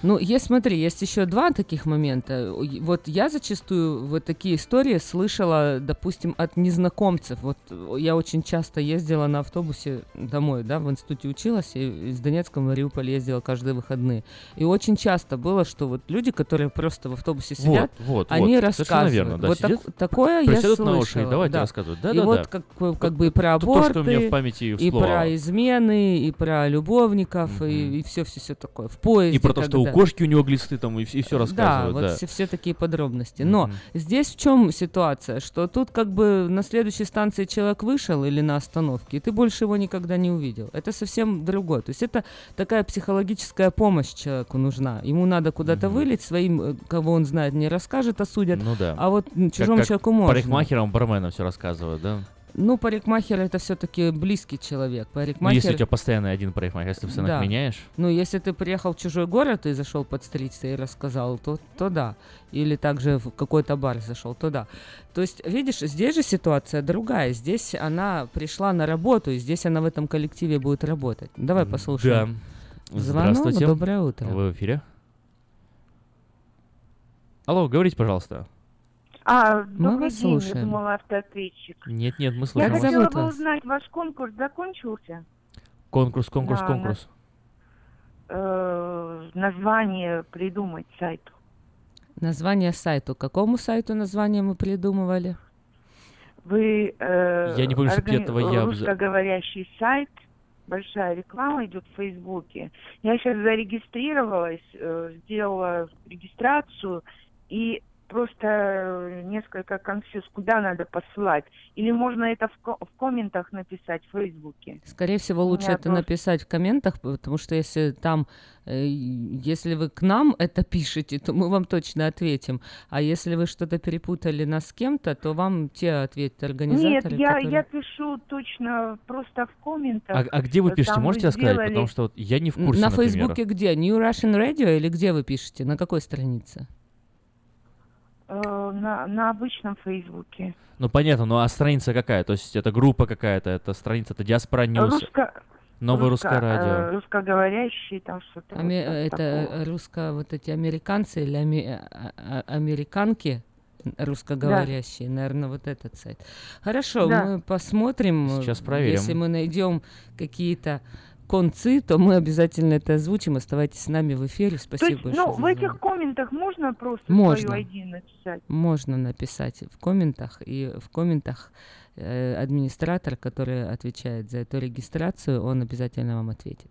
Ну, есть, смотри, есть еще два таких момента. Вот я зачастую вот такие истории слышала, допустим, от незнакомцев. Вот э, я очень часто ездила на автобусе домой, да, в институте училась, и из Донецка в Мариуполь ездила каждые выходные. И очень часто было, что вот люди, которые просто в автобусе Вот, сидят, вот, они вот. Рассказывают. верно, да, вот так- такое я слышала. на уши и давайте да. рассказывать. и Да-да-да. вот как, как бы и про То, что аборты, у меня в памяти и про измены, и про любовников, и, все, все, все такое. В поезде. И про то, что у кошки у него глисты там, и, все да, рассказывают. вот Да, Все, все такие подробности. Но здесь в чем ситуация? Что тут как бы на следующей станции человек вышел или на остановке, и ты больше его никогда не увидел. Это совсем другое. То есть это такая психологическая помощь человеку нужна. Ему надо куда-то вылить, своим, э, кого он знает, не расскажет, осудят. Ну да. А вот м, Как- чужому как человеку можно. Парикмахерам, барменам все рассказывают, да? Ну, парикмахер это все-таки близкий человек. Ну, Парикмахер... если у тебя постоянно один парикмахер, если ты постоянно Да. меняешь. Ну, если ты приехал в чужой город и зашел подстричься и рассказал, то, то да. Или также в какой-то бар зашел, то да. То есть, видишь, здесь же ситуация другая. Здесь она пришла на работу, и здесь она в этом коллективе будет работать. Давай послушаем. Да. Звонок, Здравствуйте. доброе утро. Вы в эфире? Алло, говорите, пожалуйста. А, Мы добрый вас день, я слушаем. думала автоответчик. Нет, нет, мы Я слушаем вас. хотела бы узнать, ваш конкурс закончился? Конкурс, конкурс, Да, конкурс. Э, название придумать сайту. Название сайту. Какому сайту название мы придумывали? Вы э, Я не помню, органи- этого я русскоговорящий сайт, большая реклама идет в Фейсбуке. Я сейчас зарегистрировалась, э, сделала регистрацию и просто э, несколько конфьюз, куда надо посылать. Или можно это в, ко- в комментах написать в Фейсбуке. Скорее всего, лучше это просто- написать в комментах, потому что если там, э, если вы к нам это пишете, то мы вам точно ответим. А если вы что-то перепутали нас с кем-то, то вам те ответят Нет, организаторы. я, которые- я пишу точно просто в комментах. А, а где вы пишете, там можете сделали- Потому что вот я не в курсе, На например. Фейсбуке где? New Russian Radio или где вы пишете? На какой странице? Э, на, на обычном Фейсбуке. Ну понятно, ну а страница какая? То есть это группа какая-то, это страница, это Diaspora News, Русско- Новое русско- русское э, радио. русскоговорящий, там что-то. вот Аме- так- это такого. русско, вот эти американцы или аме- а- а- американки русскоговорящие, наверное, вот этот сайт. Хорошо, Да. мы посмотрим. Сейчас проверим. Если мы найдем какие-то концы, то мы обязательно это озвучим. Оставайтесь с нами в эфире. То Спасибо есть, большое. ну, в звонок. этих комментах можно просто Можно. свою ID написать? Можно написать в комментах, и в комментах э, администратор, который отвечает за эту регистрацию, он обязательно вам ответит.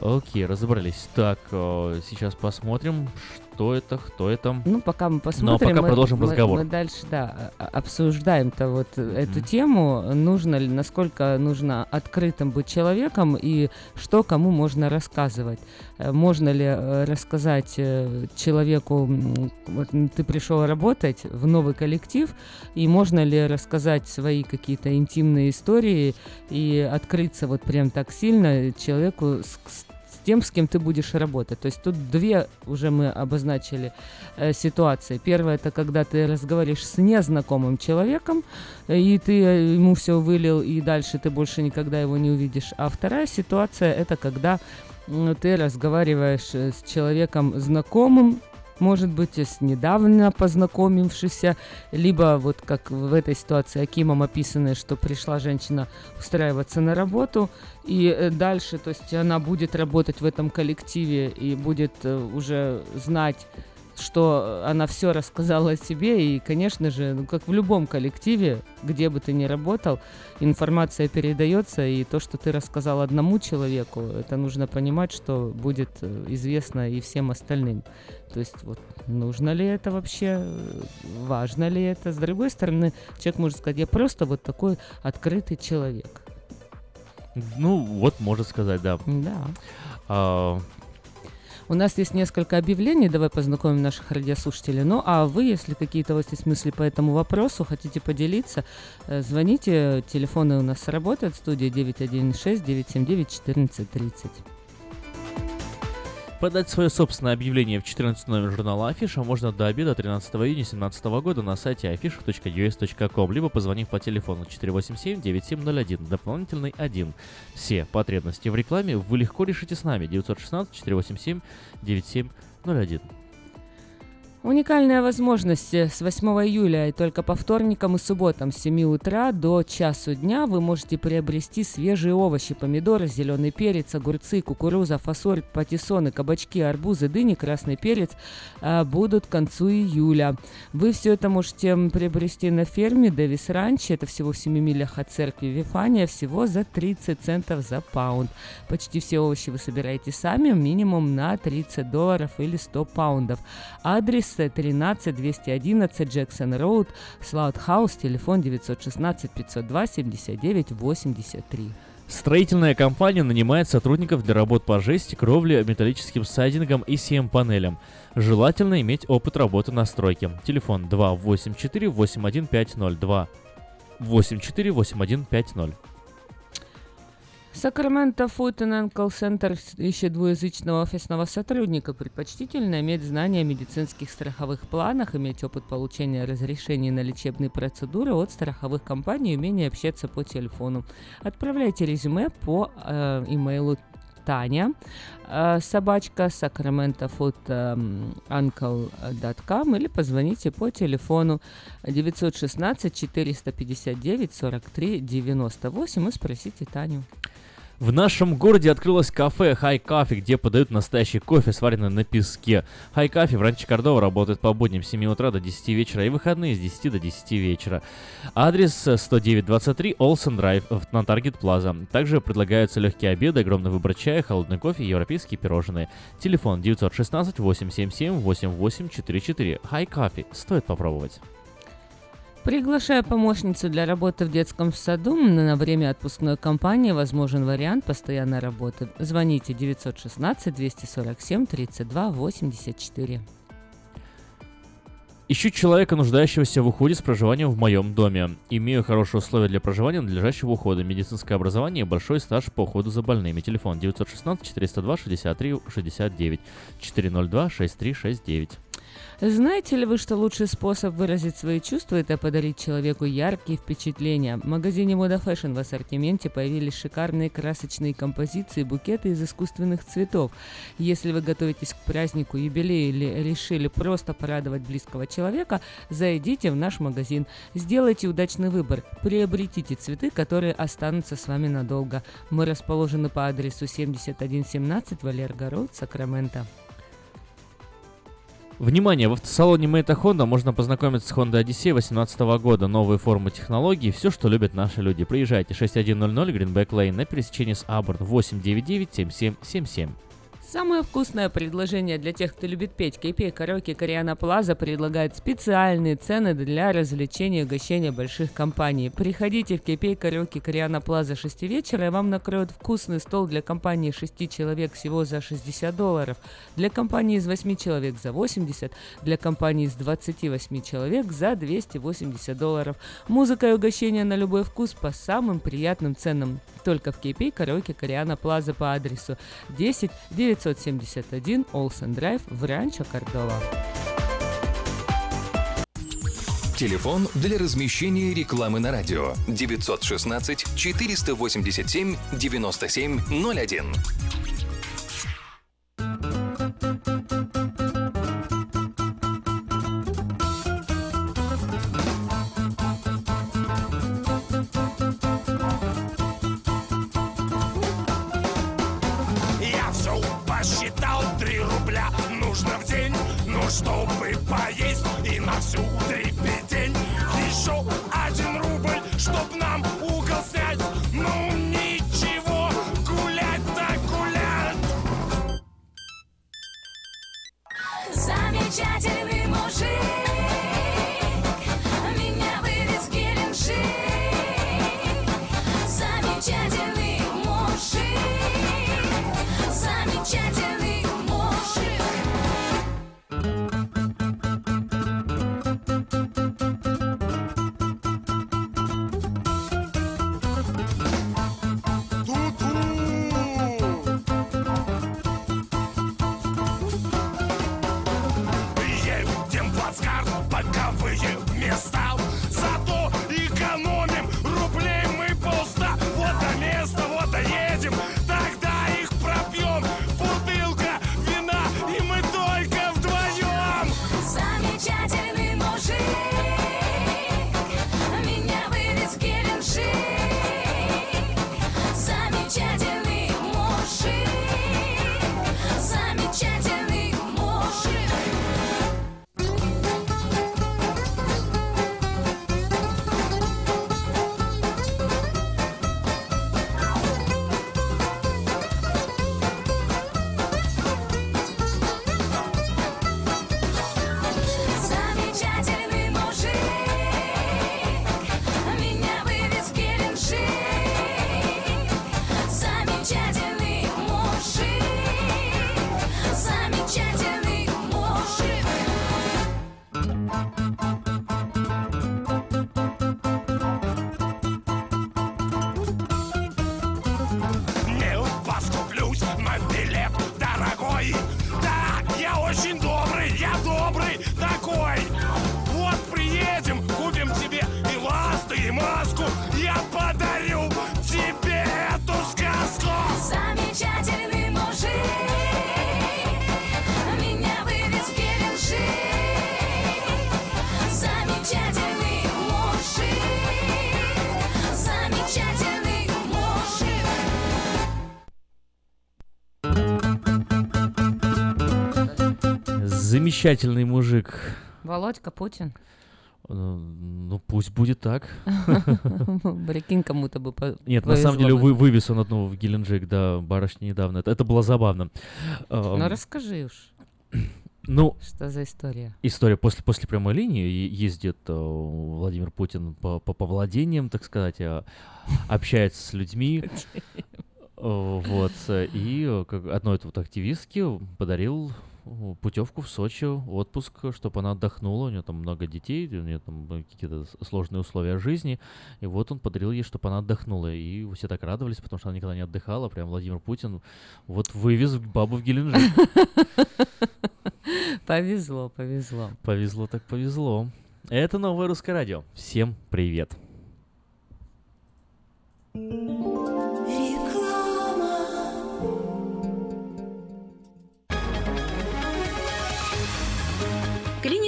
Окей, разобрались. Так, э, сейчас посмотрим, что это, кто это. Ну, пока мы Но посмотрим, пока мы, продолжим мы- разговор. мы дальше, да, а- обсуждаем-то вот эту тему, нужно ли, насколько нужно открытым быть человеком и что кому можно рассказывать. Э, Можно ли э, рассказать человеку, вот ты пришел работать в новый коллектив, и можно ли рассказать свои какие-то интимные истории и открыться вот прям так сильно человеку с, с тем, с кем ты будешь работать. То есть тут две уже мы обозначили э, ситуации. Первая это когда ты разговариваешь с незнакомым человеком, э, и ты э, ему все вылил, и дальше ты больше никогда его не увидишь. А вторая ситуация это когда ты разговариваешь э, с человеком знакомым, может быть, с недавно познакомившийся, либо вот как в этой ситуации Акимом описано, что пришла женщина устраиваться на работу, и э, дальше, то есть она будет работать в этом коллективе и будет э, уже знать что она все рассказала о себе, и, конечно же, ну, как в любом коллективе, где бы ты ни работал, информация передается, и то, что ты рассказал одному человеку, это нужно понимать, что будет э, известно и всем остальным. То есть вот нужно ли это вообще, важно ли это. С другой стороны, человек может сказать, я просто вот такой открытый человек. Ну, вот можно сказать, да. Да. А, У нас есть несколько объявлений, давай познакомим наших радиослушателей. Ну, а вы, если какие-то у вас есть мысли по этому вопросу, хотите поделиться, э, звоните, телефоны у нас работают, студия 916-979-1430. Подать свое собственное объявление в 14 номер журнала Афиша можно до обеда 13 июня 2017 года на сайте afisha.us.com, либо позвонив по телефону 487-9701, дополнительный 1. Все потребности в рекламе вы легко решите с нами 916-487-9701. Уникальная возможность с 8 июля и только по вторникам и субботам с 7 утра до часу дня вы можете приобрести свежие овощи, помидоры, зеленый перец, огурцы, кукуруза, фасоль, патиссоны, кабачки, арбузы, дыни, красный перец а, будут к концу июля. Вы все это можете приобрести на ферме Дэвис Ранч, это всего в 7 милях от церкви Вифания, всего за 30 центов за паунд. Почти все овощи вы собираете сами, минимум на 30 долларов или 100 паундов. Адрес 13 211 Джексон Роуд, Слаут Хаус, телефон 916 502 79 83. Строительная компания нанимает сотрудников для работ по жести, кровле, металлическим сайдингом и CM-панелям. Желательно иметь опыт работы на стройке. Телефон 284 8150 2 84 8150. Сакраменто Food and Ankle Center ищет двуязычного офисного сотрудника. Предпочтительно иметь знания о медицинских страховых планах, иметь опыт получения разрешений на лечебные процедуры от страховых компаний умение общаться по телефону. Отправляйте резюме по э, Таня, э, собачка sacramento.food.uncle.com или позвоните по телефону 916 459 43 98 и спросите Таню. В нашем городе открылось кафе High Coffee, где подают настоящий кофе, сваренный на песке. High Coffee в Ранче Кордова работает по будням с 7 утра до 10 вечера и выходные с 10 до 10 вечера. Адрес э, 10923 Олсен в- на Таргет Плаза. Также предлагаются легкие обеды, огромный выбор чая, холодный кофе и европейские пирожные. Телефон 916 877 8844. High Coffee. Стоит попробовать. Приглашаю помощницу для работы в детском саду. На время отпускной кампании возможен вариант постоянной работы. Звоните 916 247 32 84. Ищу человека, нуждающегося в уходе с проживанием в моем доме. Имею хорошие условия для проживания, надлежащего ухода, медицинское образование и большой стаж по уходу за больными. Телефон 916 402 63 69 402 6369. Знаете ли вы, что лучший способ выразить свои чувства – это подарить человеку яркие впечатления? В магазине Moda Fashion в ассортименте появились шикарные красочные композиции букеты из искусственных цветов. Если вы готовитесь к празднику, юбилею или решили просто порадовать близкого человека, зайдите в наш магазин. Сделайте удачный выбор. Приобретите цветы, которые останутся с вами надолго. Мы расположены по адресу 7117 Валерго Роуд, Сакраменто. Внимание! В автосалоне Мэйта Honda можно познакомиться с Honda Odyssey 2018 года. Новые формы технологий, все, что любят наши люди. Приезжайте 6100 Greenback Lane на пересечении с Аборн 899 7777. Самое вкусное предложение для тех, кто любит петь. KP Караоке Кориана Плаза предлагает специальные цены для развлечения и угощения больших компаний. Приходите в KP Караоке Кориана Плаза 6 вечера, и вам накроют вкусный стол для компании 6 человек всего за 60 долларов, для компании из 8 человек за 80, для компании из 28 человек за 280 долларов. Музыка и угощение на любой вкус по самым приятным ценам. Только в KP Караоке Кориана Плаза по адресу 10 971 Олсен Драйв в Ранчо Кордова. Телефон для размещения рекламы на радио 916 487 9701. so Замечательный мужик. Володька Путин. Э, Ну, пусть будет так. Прикинь, кому-то бы Нет, на самом деле вы, вывез он одну в Геленджик, да, барышня недавно. Это, это было забавно. Ну, Эм, расскажи уж. Ну, Что за история? История после, после прямой линии ездит э, Владимир Путин по, по, по владениям, так сказать, э, общается с людьми. Э, Вот. И э, одной вот активистке подарил путевку в Сочи, отпуск, чтобы она отдохнула. У нее там много детей, у нее там какие-то сложные условия жизни. И вот он подарил ей, чтобы она отдохнула. И все так радовались, потому что она никогда не отдыхала. Прям Владимир Путин вот вывез бабу в Геленджик. Повезло, повезло. Повезло так повезло. Это новое русское радио. Всем привет.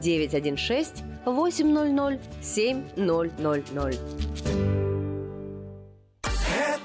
916 800 7000.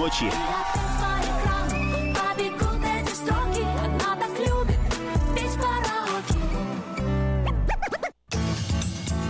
Побегут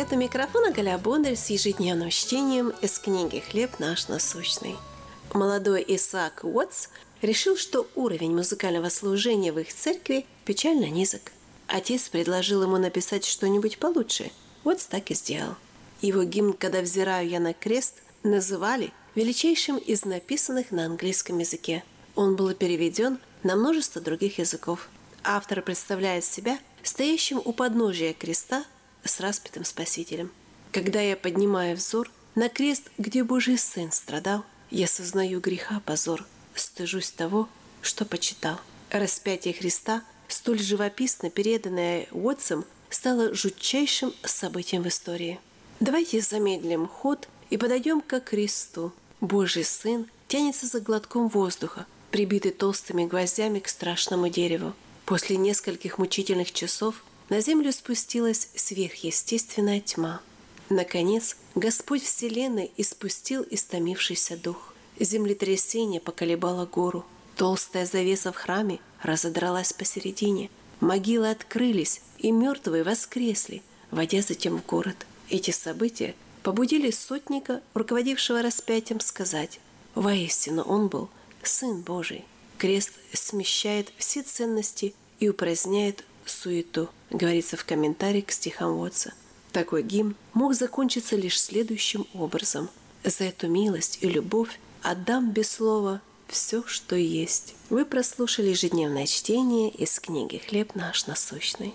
Привет! У микрофона Галя Бондарь с ежедневным чтением из книги «Хлеб наш насущный». Молодой Исаак Уотс решил, что уровень музыкального служения в их церкви печально низок. Отец предложил ему написать что-нибудь получше. Уотс так и сделал. Его гимн «Когда взираю я на крест» называли величайшим из написанных на английском языке. Он был переведен на множество других языков. Автор представляет себя стоящим у подножия креста с распятым Спасителем. Когда я поднимаю взор на крест, где Божий Сын страдал, я сознаю греха позор, стыжусь того, что почитал. Распятие Христа, столь живописно переданное Уотсом, стало жутчайшим событием в истории. Давайте замедлим ход и подойдем к кресту. Божий Сын тянется за глотком воздуха, прибитый толстыми гвоздями к страшному дереву. После нескольких мучительных часов на землю спустилась сверхъестественная тьма. Наконец, Господь Вселенной испустил истомившийся дух. Землетрясение поколебало гору. Толстая завеса в храме разодралась посередине. Могилы открылись, и мертвые воскресли, водя затем в город. Эти события побудили сотника, руководившего распятием, сказать «Воистину он был Сын Божий». Крест смещает все ценности и упраздняет суету, говорится в комментарии к стихам Уотса. Такой гимн мог закончиться лишь следующим образом. «За эту милость и любовь отдам без слова все, что есть». Вы прослушали ежедневное чтение из книги «Хлеб наш насущный».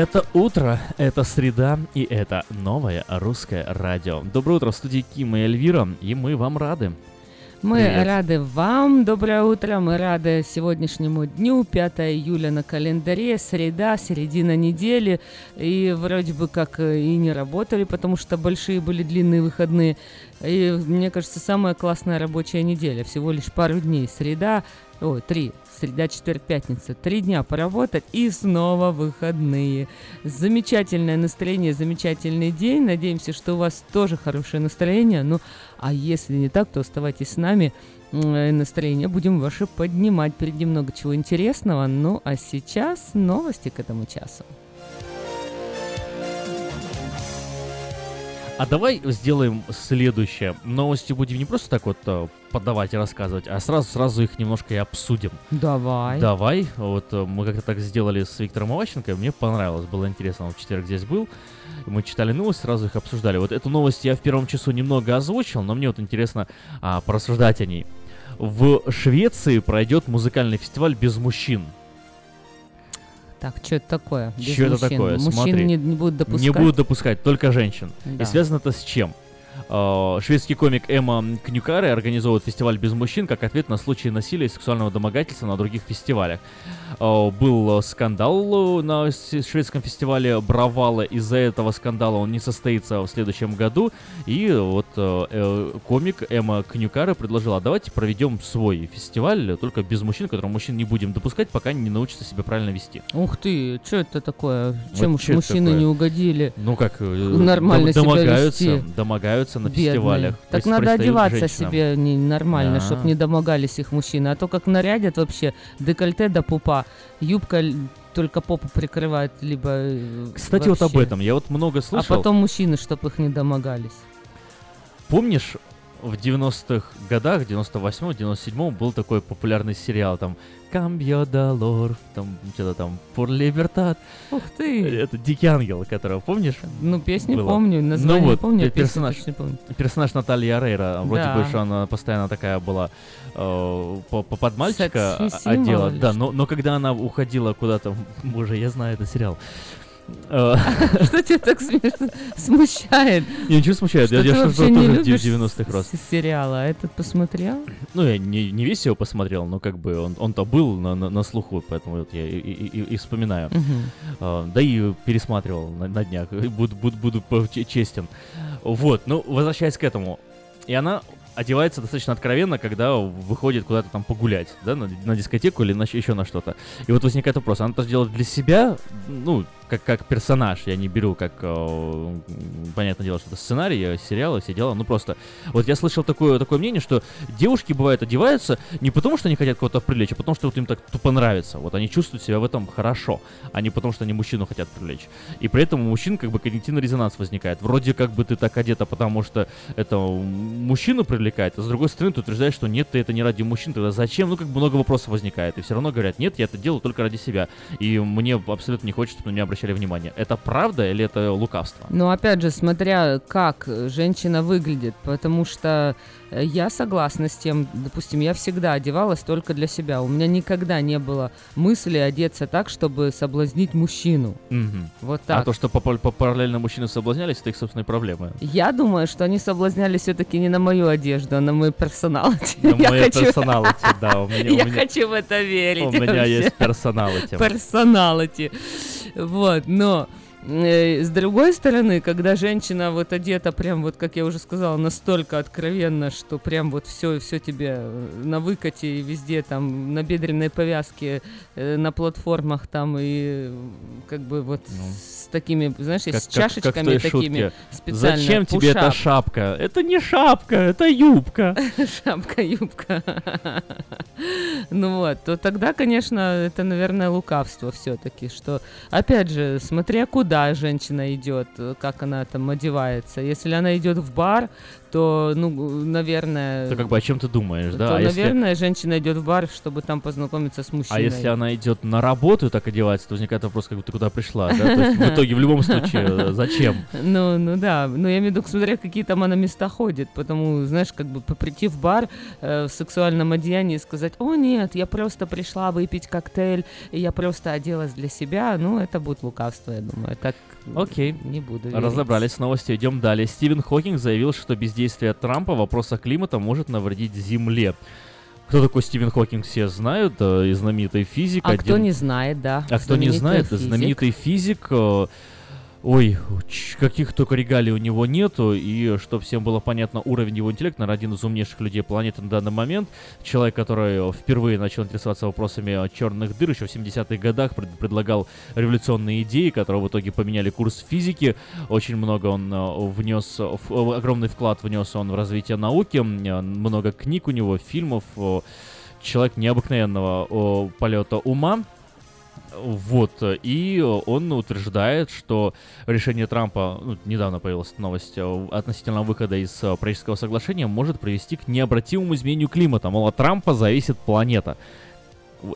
Это утро, это среда и это новое русское радио. Доброе утро, в студии Ким и Эльвира, и мы вам рады. Мы Привет. рады вам. Доброе утро. Мы рады сегодняшнему дню. 5 июля на календаре. Среда, середина недели. И вроде бы как э, и не работали, потому что большие были длинные выходные. И мне кажется, самая классная рабочая неделя. Всего лишь пару дней. Среда, ой, три. Среда, четверг, пятница. Три дня поработать и снова выходные. Замечательное настроение, замечательный день. Надеемся, что у вас тоже хорошее настроение. Ну, а если не так, то оставайтесь с нами. Э, Настроение будем ваше поднимать. Впереди много чего интересного. Ну, а сейчас новости к этому часу. А давай сделаем следующее. Новости будем не просто так вот э, подавать и рассказывать, а сразу-сразу их немножко и обсудим. Давай. Давай. Вот э, мы как-то так сделали с Виктором Иващенко, мне понравилось, было интересно. Он в четверг здесь был, мы читали новости, сразу их обсуждали. Вот эту новость я в первом часу немного озвучил, но мне вот интересно а, порассуждать о ней. В Швеции пройдет музыкальный фестиваль без мужчин. Так, что это такое? Без Что это такое? Мужчин Смотри. не, не будут допускать. Не будут допускать, только женщин. Да. И связано это с чем? Э, Шведский комик Эмма Кнюкаре организовывает фестиваль без мужчин как ответ на случаи насилия и сексуального домогательства на других фестивалях. Э, Был э, скандал э, на шведском фестивале Бравала. Из-за этого скандала он не состоится в следующем году. И вот э, комик Эмма Кнюкаре предложила, «А давайте проведем свой фестиваль, только без мужчин, в котором мужчин не будем допускать, пока они не научатся себя правильно вести. Ух ты, что это такое? Вот Чем это мужчины такое? не угодили? Ну как, нормально дом- себя домогаются, вести? домогаются на Бедные. фестивалях. Так надо одеваться женщинам. себе нормально, Да. чтобы не домогались их мужчины. А то как нарядят вообще декольте до пупа, юбка только попу прикрывает, либо э, Кстати, вот об вообще. этом я вот много А слышал. потом мужчины, чтобы их не домогались. Помнишь, в 90-х годах, 98-м, 97-м был такой популярный сериал, там «Cambio dolor», там что-то там «Por libertad». Ух ты! Это «Дикий ангел», которого, помнишь? Ну, песни Было? помню, название ну, вот, помню, а персонаж, не помню. персонаж Наталья Рейра, вроде Да. бы, что она постоянно такая была э, по- по- под мальчика одела. Да, но, но когда она уходила куда-то, боже, я знаю этот сериал. Что тебя так смущает? Я ничего смущает, я- Что я ты что- вообще тоже не в любишь 90-х рос. с- сериала? А этот посмотрел? Ну, я не, весь его посмотрел, но как бы он, он-то был на, слуху, поэтому я и, вспоминаю. А, да и пересматривал на, днях, буду, честен. Вот, ну, возвращаясь к этому. И она одевается достаточно откровенно, когда выходит куда-то там погулять, да, на, на дискотеку или на, еще на что-то. И вот возникает вопрос, она это делает для себя, ну, как, как персонаж, я не беру как, э, понятное дело, что это сценарий, сериалы, все дела, ну просто. Вот я слышал такое, такое мнение, что девушки, бывает, одеваются не потому, что они хотят кого-то привлечь, а потому, что вот им так тупо нравится. Вот они чувствуют себя в этом хорошо, а не потому, что они мужчину хотят привлечь. И при этом у мужчин как бы когнитивный резонанс возникает. Вроде как бы ты так одета, потому что это мужчину привлекает, а с другой стороны ты утверждаешь, что нет, ты это не ради мужчин, тогда зачем? Ну, как бы много вопросов возникает. И все равно говорят, нет, я это делаю только ради себя. И мне абсолютно не хочется, чтобы на меня обращали внимание. Это правда или это лукавство? Но опять же, смотря как женщина выглядит, потому что э, я согласна с тем, допустим, я всегда одевалась только для себя. У меня никогда не было мысли одеться так, чтобы соблазнить мужчину. Мгм. Вот А так. то, что по, по- параллельно мужчины соблазнялись, это их собственные проблемы. Я думаю, что они соблазнялись все-таки не на мою одежду, а на мой персонал. На хочу- персоналити, да. Я хочу в это верить. у меня есть персоналити. Персоналити. Вот, но с другой стороны, когда женщина вот одета прям вот, как я уже сказала, настолько откровенно, что прям вот все, все тебе э, на выкате и везде там на бедренной повязке, э, на платформах там и э, как бы вот с такими, знаешь, Ну. Как- с как- как чашечками той такими шутке. специально. Зачем тебе эта пушап. шапка? Это не шапка, это юбка. Шапка, юбка. Ну вот, то тогда, конечно, это, наверное, лукавство все-таки, что, опять же, смотря куда женщина идет, э, как она там одевается. Если она идет в бар, то, ну, наверное... Это как бы о чем ты думаешь, да? То, А если- наверное, женщина идет в бар, чтобы там познакомиться с мужчиной. А если она идет на работу и так одевается, то возникает вопрос, как бы ты куда пришла, да? То есть в итоге в любом случае э, зачем? Ну, ну да, но я имею в виду, смотря какие там она места ходит, потому, знаешь, как бы прийти в бар э, в сексуальном одеянии и сказать, о нет, я просто пришла выпить коктейль, я просто оделась для себя, ну, это будет лукавство, я думаю, так Окей. не буду верить. Разобрались с новостью, идем далее. Стивен Хокинг заявил, что бездействие Трампа в вопросах климата может навредить Земле. Кто такой Стивен Хокинг, все знают, э, знаменитый физик. А кто один- не знает, да. А кто не знает, физик. знаменитый физик. э, Ой, каких только регалий у него нету, и чтобы всем было понятно, уровень его интеллекта, наверное, один из умнейших людей планеты на данный момент. Человек, который впервые начал интересоваться вопросами черных дыр, еще в 70-х годах пред- предлагал революционные идеи, которые в итоге поменяли курс физики. Очень много он э, внес, э, огромный вклад внес он в развитие науки, э, много книг у него, фильмов. Человек необыкновенного полета ума. Вот, э, и он утверждает, что решение Трампа, ну, недавно появилась новость, э, относительно выхода из э, Парижского соглашения, может привести к необратимому изменению климата. Мол, от Трампа зависит планета.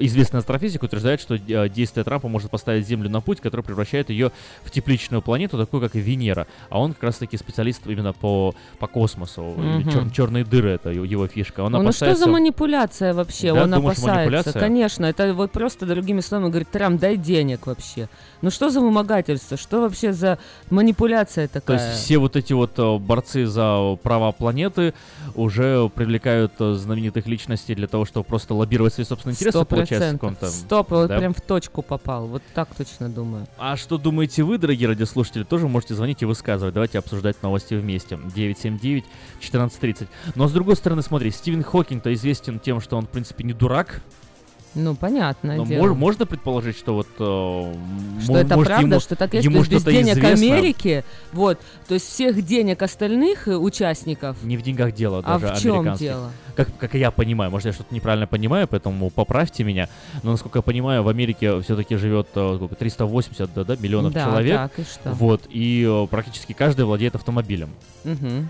Известный астрофизик утверждает, что э, действие Трампа может поставить Землю на путь, который превращает ее в тепличную планету, такую как и Венера. А он как раз-таки специалист именно по, по космосу. Мгм. черные дыры это его фишка. Он Ну, ну что за манипуляция вообще? Да, Он думаешь, опасается. манипуляция? Конечно, это вот просто другими словами говорит, Трамп, дай денег вообще. Ну что за вымогательство? Что вообще за манипуляция То такая? есть все вот эти вот э, борцы за права планеты уже привлекают э, знаменитых личностей для того, чтобы просто лоббировать свои собственные интересы, получается, в процентов. каком-то... Стоп, вот да? прям в точку попал. Вот так точно думаю. А что думаете вы, дорогие радиослушатели, тоже можете звонить и высказывать. Давайте обсуждать новости вместе. 979-1430. Но с другой стороны, смотри, Стивен Хокинг-то известен тем, что он, в принципе, не дурак. Ну, понятное Но дело. мож- можно предположить, что вот... э, Что это может, правда, ему- что так есть, ему то есть без денег известно. Америки, вот, то есть всех денег остальных э, участников, Не в деньгах дело А даже в чем дело? Как, как я понимаю, может, я что-то неправильно понимаю, поэтому поправьте меня. Но, насколько я понимаю, в Америке все-таки живет э, сколько, 380 да, да, миллионов Да, человек. так, и что? Вот, и э, практически каждый владеет автомобилем. Мгм.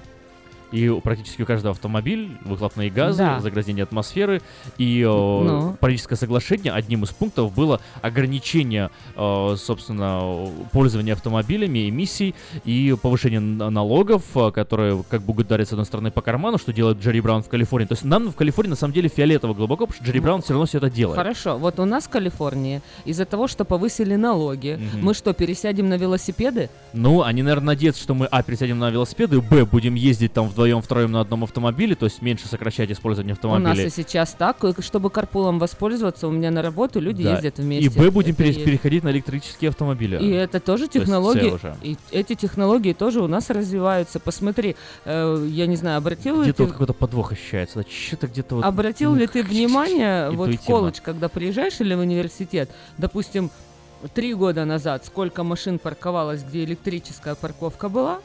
И практически у каждого автомобиль, выхлопные газы, Да. загрязнение атмосферы. И э, Ну. Парижское соглашение, одним из пунктов было ограничение, э, собственно, пользования автомобилями, эмиссий и повышение налогов, э, которые как бы ударят с одной стороны по карману, что делает Джерри Браун в Калифорнии. То есть нам в Калифорнии на самом деле фиолетово глубоко, потому что Джерри Браун все равно все это делает. Хорошо, вот у нас в Калифорнии из-за того, что повысили налоги, Мгм. мы что, пересядем на велосипеды? Ну, они, наверное, надеются, что мы, а, пересядем на велосипеды, б, будем ездить там вдвоем, втроем на одном автомобиле, то есть меньше сокращать использование У нас и сейчас так, и чтобы карпулом воспользоваться, у меня на работу люди Да. ездят вместе. И Б будем пере- есть. переходить на электрические автомобили. И это тоже То технологии. Уже. И эти технологии тоже у нас развиваются. Посмотри, э, я не знаю, обратил ли Где-то ты, вот какой-то подвох ощущается. Да, что-то где-то вот... обратил ну, ли ты внимание вот в колледж, когда приезжаешь или в университет, допустим, три года назад, сколько машин парковалось, где электрическая парковка была?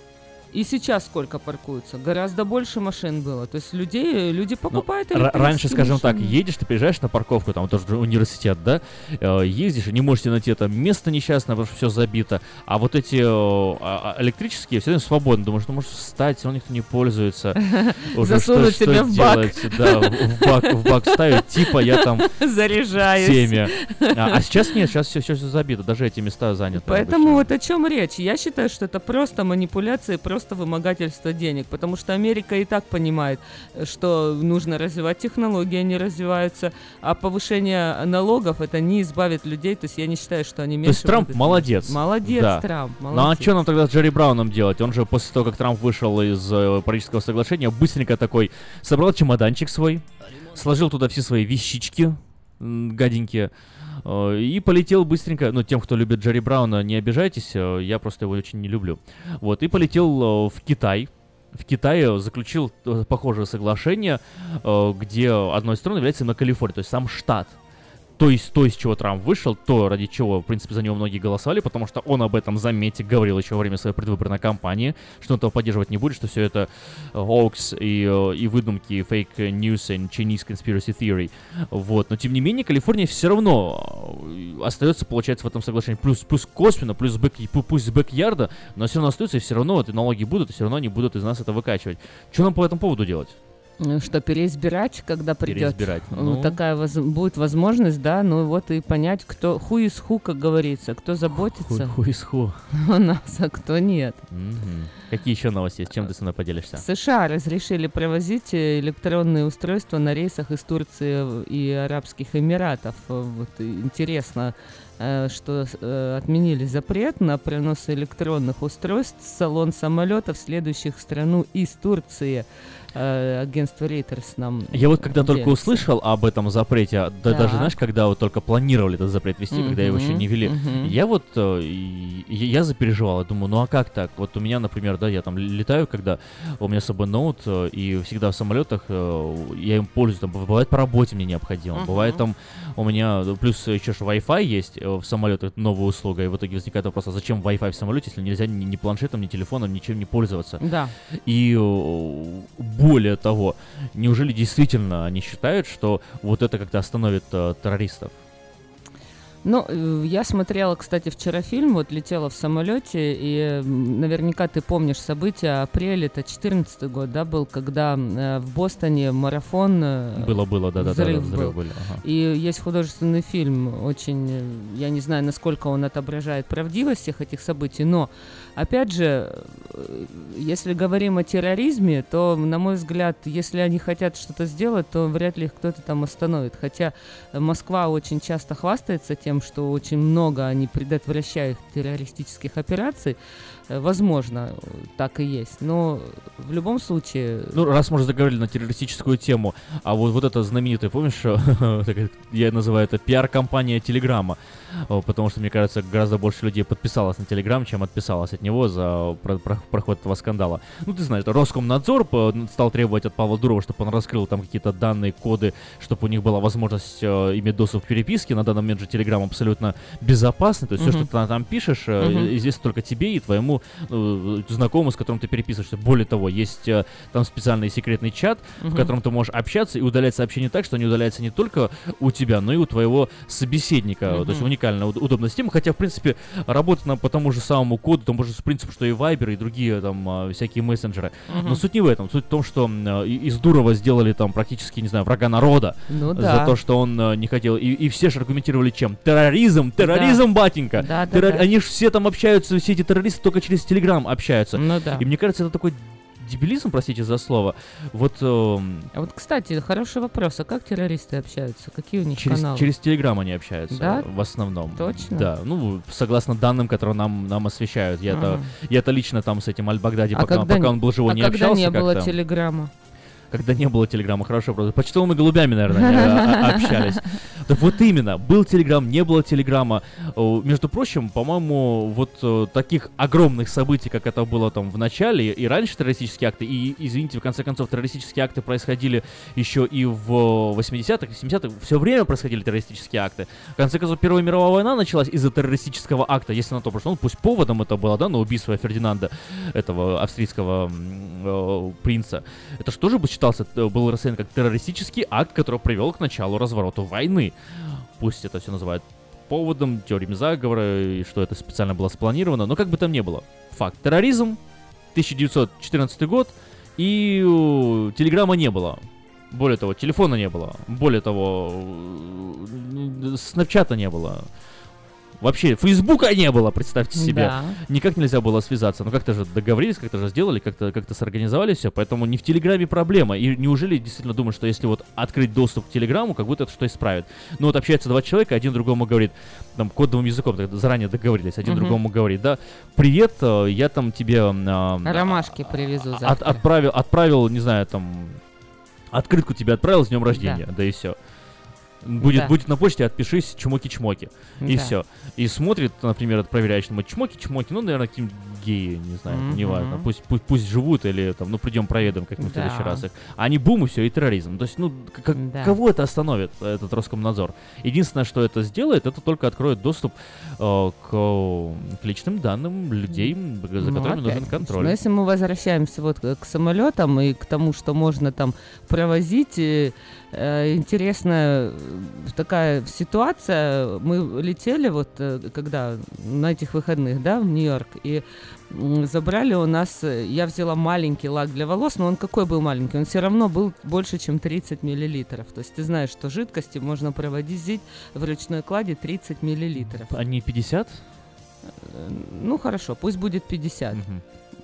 И сейчас сколько паркуются? Гораздо больше машин было. То есть людей, люди Ну, покупают электрические раньше, скажем так, машины. едешь, ты приезжаешь на парковку, там тоже университет, да, э, ездишь и не можете найти это место несчастное, потому что все забито. А вот эти э, а- а электрические все время свободны. Думаешь, ну может встать, все равно никто не пользуется. Уже что- Засунуть что себе в бак. делать? Да, в в бак, в бак ставить, типа я там в Заряжаюсь. теме. А, а сейчас нет, сейчас все, все забито, даже эти места заняты. Поэтому вот о чем речь. Я считаю, что это просто манипуляция, просто вымогательство денег, потому что Америка и так понимает, что нужно развивать технологии, они развиваются, а повышение налогов это не избавит людей, то есть я не считаю, что они То есть Трамп будут- молодец. Молодец, Да. Трамп, Ну а молодец. что нам тогда с Джерри Брауном делать? Он же после того, как Трамп вышел из э, Парижского соглашения, быстренько такой собрал чемоданчик свой, сложил туда все свои вещички гаденькие, и полетел быстренько, ну, тем, кто любит Джерри Брауна, не обижайтесь, э, я просто его очень не люблю. Вот, и полетел э, в Китай. В Китае заключил э, похожее соглашение, э, где одной из сторон является именно Калифорния, то есть сам штат. То есть то, из чего Трамп вышел, то, ради чего, в принципе, за него многие голосовали, потому что он об этом, заметьте, говорил еще во время своей предвыборной кампании, что он этого поддерживать не будет, что все это hoax и, э, и выдумки, fake news and Chinese conspiracy theory. Вот. Но, тем не менее, Калифорния все равно э, остается, получается, в этом соглашении. Плюс, плюс косвенно, плюс бэк, пу- пусть с бэк-ярда, но все равно остается, и все равно эти налоги будут, и все равно они будут из нас это выкачивать. Что нам по этому поводу делать? Ну, Что, переизбирать, когда придет? Переизбирать, Ну, ну. Такая воз- будет возможность, да, ну вот и понять, кто ху из ху, как говорится, кто заботится Ху из ху. о нас, а кто нет. Мгм. Какие еще новости есть? Чем ты со мной поделишься? США разрешили провозить электронные устройства на рейсах из Турции в- и Арабских Эмиратов. Вот интересно, э, что э, отменили запрет на пронос электронных устройств в салон самолетов, следующих в страну из Турции. Э, Агентство Reuters нам Я вот когда только делится. услышал об этом запрете, а, да, даже знаешь, когда вот только планировали этот запрет вести, когда его еще не вели, мгм. я вот э, я запереживал, я думаю, ну а как так? Вот у меня, например, да, я там летаю, когда у меня с собой ноут, э, и всегда в самолетах э, я им пользуюсь, там, бывает по работе мне необходимо, Мгм. бывает там у меня, э, плюс еще ж Wi-Fi есть в самолетах, новая услуга, и в итоге возникает вопрос, а зачем Wi-Fi в самолете, если нельзя ни, ни планшетом, ни телефоном, ничем не пользоваться? Да. И более того, неужели действительно они считают, что вот это как-то остановит э, террористов? Ну, э, я смотрела, кстати, вчера фильм, вот летела в самолете, и наверняка ты помнишь события апреля, это 14 год, да, был, когда э, в Бостоне марафон э, Было, было, да, да, да, взрыв взрыв был. были, ага. И есть художественный фильм, очень, я не знаю, насколько он отображает правдивость всех этих событий, но, опять же, э, если говорим о терроризме, то, на мой взгляд, если они хотят что-то сделать, то вряд ли их кто-то там остановит. Хотя Москва очень часто хвастается тем, что очень много они предотвращают террористических операций. Э, Возможно, э, так и есть. Но в любом случае... Ну, раз мы уже заговорили на террористическую тему, а вот, вот это знаменитое, помнишь, я называю это пиар-компания Телеграма, О, потому что, мне кажется, гораздо больше людей подписалось на Телеграм, чем отписалось от него за про- про- проход этого скандала. Ну, ты знаешь, Роскомнадзор стал требовать от Павла Дурова, чтобы он раскрыл там какие-то данные, коды, чтобы у них была возможность э, иметь доступ к переписке. На данный момент же Телеграм абсолютно безопасный, то есть все, что ты там пишешь, э, известно только тебе и твоему э, знакомому, с которым ты переписываешься. Более того, есть э, там специальный секретный чат, в Мгм. котором ты можешь общаться и удалять сообщения так, что они удаляются не только у тебя, но и у твоего собеседника. Мгм. То есть уникальная, уд- удобная система. Хотя, в принципе, работает она по тому же самому коду, тому же принципу, что и Viber, и другие там а, всякие мессенджеры. Мгм. Но суть не в этом. Суть в том, что э, из Дурова сделали там практически, не знаю, врага народа. Ну за да. то, что он не хотел. И, и все же аргументировали чем? Терроризм! Терроризм, батенька! Да, да, Террор- да. Они же все там общаются, все эти террористы только через Телеграм общаются. Ну да. И мне кажется, это такой дебилизм, простите за слово. Вот эм, А вот, кстати, хороший вопрос. А как террористы общаются? Какие у них через, каналы? через Телеграм они общаются Да? в основном. Точно? Да, ну, согласно данным, которые нам, нам освещают. Я-то, Ага. я-то лично там с этим Аль-Багдади, А пока, когда пока он был живой, а не когда общался не было как-то. Когда не было телеграмма, хорошо, просто почтовыми голубями, наверное, а, а, общались. Так вот именно, был телеграм, не было телеграмма. О, Между прочим, по-моему, вот э, таких огромных событий, как это было там в начале, и раньше террористические акты, и, извините, в конце концов, террористические акты происходили еще и в 80-х, 70-х, все время происходили террористические акты. В конце концов, Первая мировая война началась из-за террористического акта, если на то пошло. Ну, пусть поводом это было, да, на убийство Фердинанда, этого австрийского э, принца. Это что же бы считался, э, был расценен как террористический акт, который привел к началу разворота войны. Пусть это все называют поводом, теориями заговора, и что это специально было спланировано, но как бы там ни было. Факт. Терроризм, 1914 год, и телеграмма не было. Более того, телефона не было. Более того, снапчата не было. Вообще, Фейсбука не было, представьте себе. Да. Никак нельзя было связаться. Но как-то же договорились, как-то же сделали, как-то как сорганизовали все. Поэтому не в Телеграме проблема. И неужели действительно думают, что если вот открыть доступ к Телеграму, как будто это что исправит? Ну вот общаются два человека, один другому говорит, там, кодовым языком, так заранее договорились, один Мгм. другому говорит, да, привет, э, я там тебе... а, Ромашки привезу от- завтра. отправил, отправил, не знаю, там, открытку тебе отправил с днем рождения, да, и все. Будет, Да. будет на почте, отпишись, чмоки-чмоки. И Да. все. И смотрит, например, проверяющий, думает, чмоки-чмоки, ну, наверное, какие геи, не знаю, Мгм. неважно. Пусть, пусть, пусть живут или там, ну, придем проведаем как-нибудь в Да. следующий раз их. А они бум и все, и терроризм. То есть, ну, как- Да. кого это остановит, этот Роскомнадзор? Единственное, что это сделает, это только откроет доступ э, к, к личным данным людей, за Ну, которыми нужен опять. контроль. Но если мы возвращаемся вот к, самолетам и к тому, что можно там провозить, э, э, интересная э, такая ситуация. Мы летели вот э, когда на этих выходных, да, в Нью-Йорк, и забрали у нас, э, я взяла маленький лак для волос, но он какой был маленький? Он все равно был больше, чем 30 миллилитров. То есть ты знаешь, что жидкости можно проводить в ручной кладе 30 миллилитров. А не 50? Э, Ну хорошо, пусть будет 50.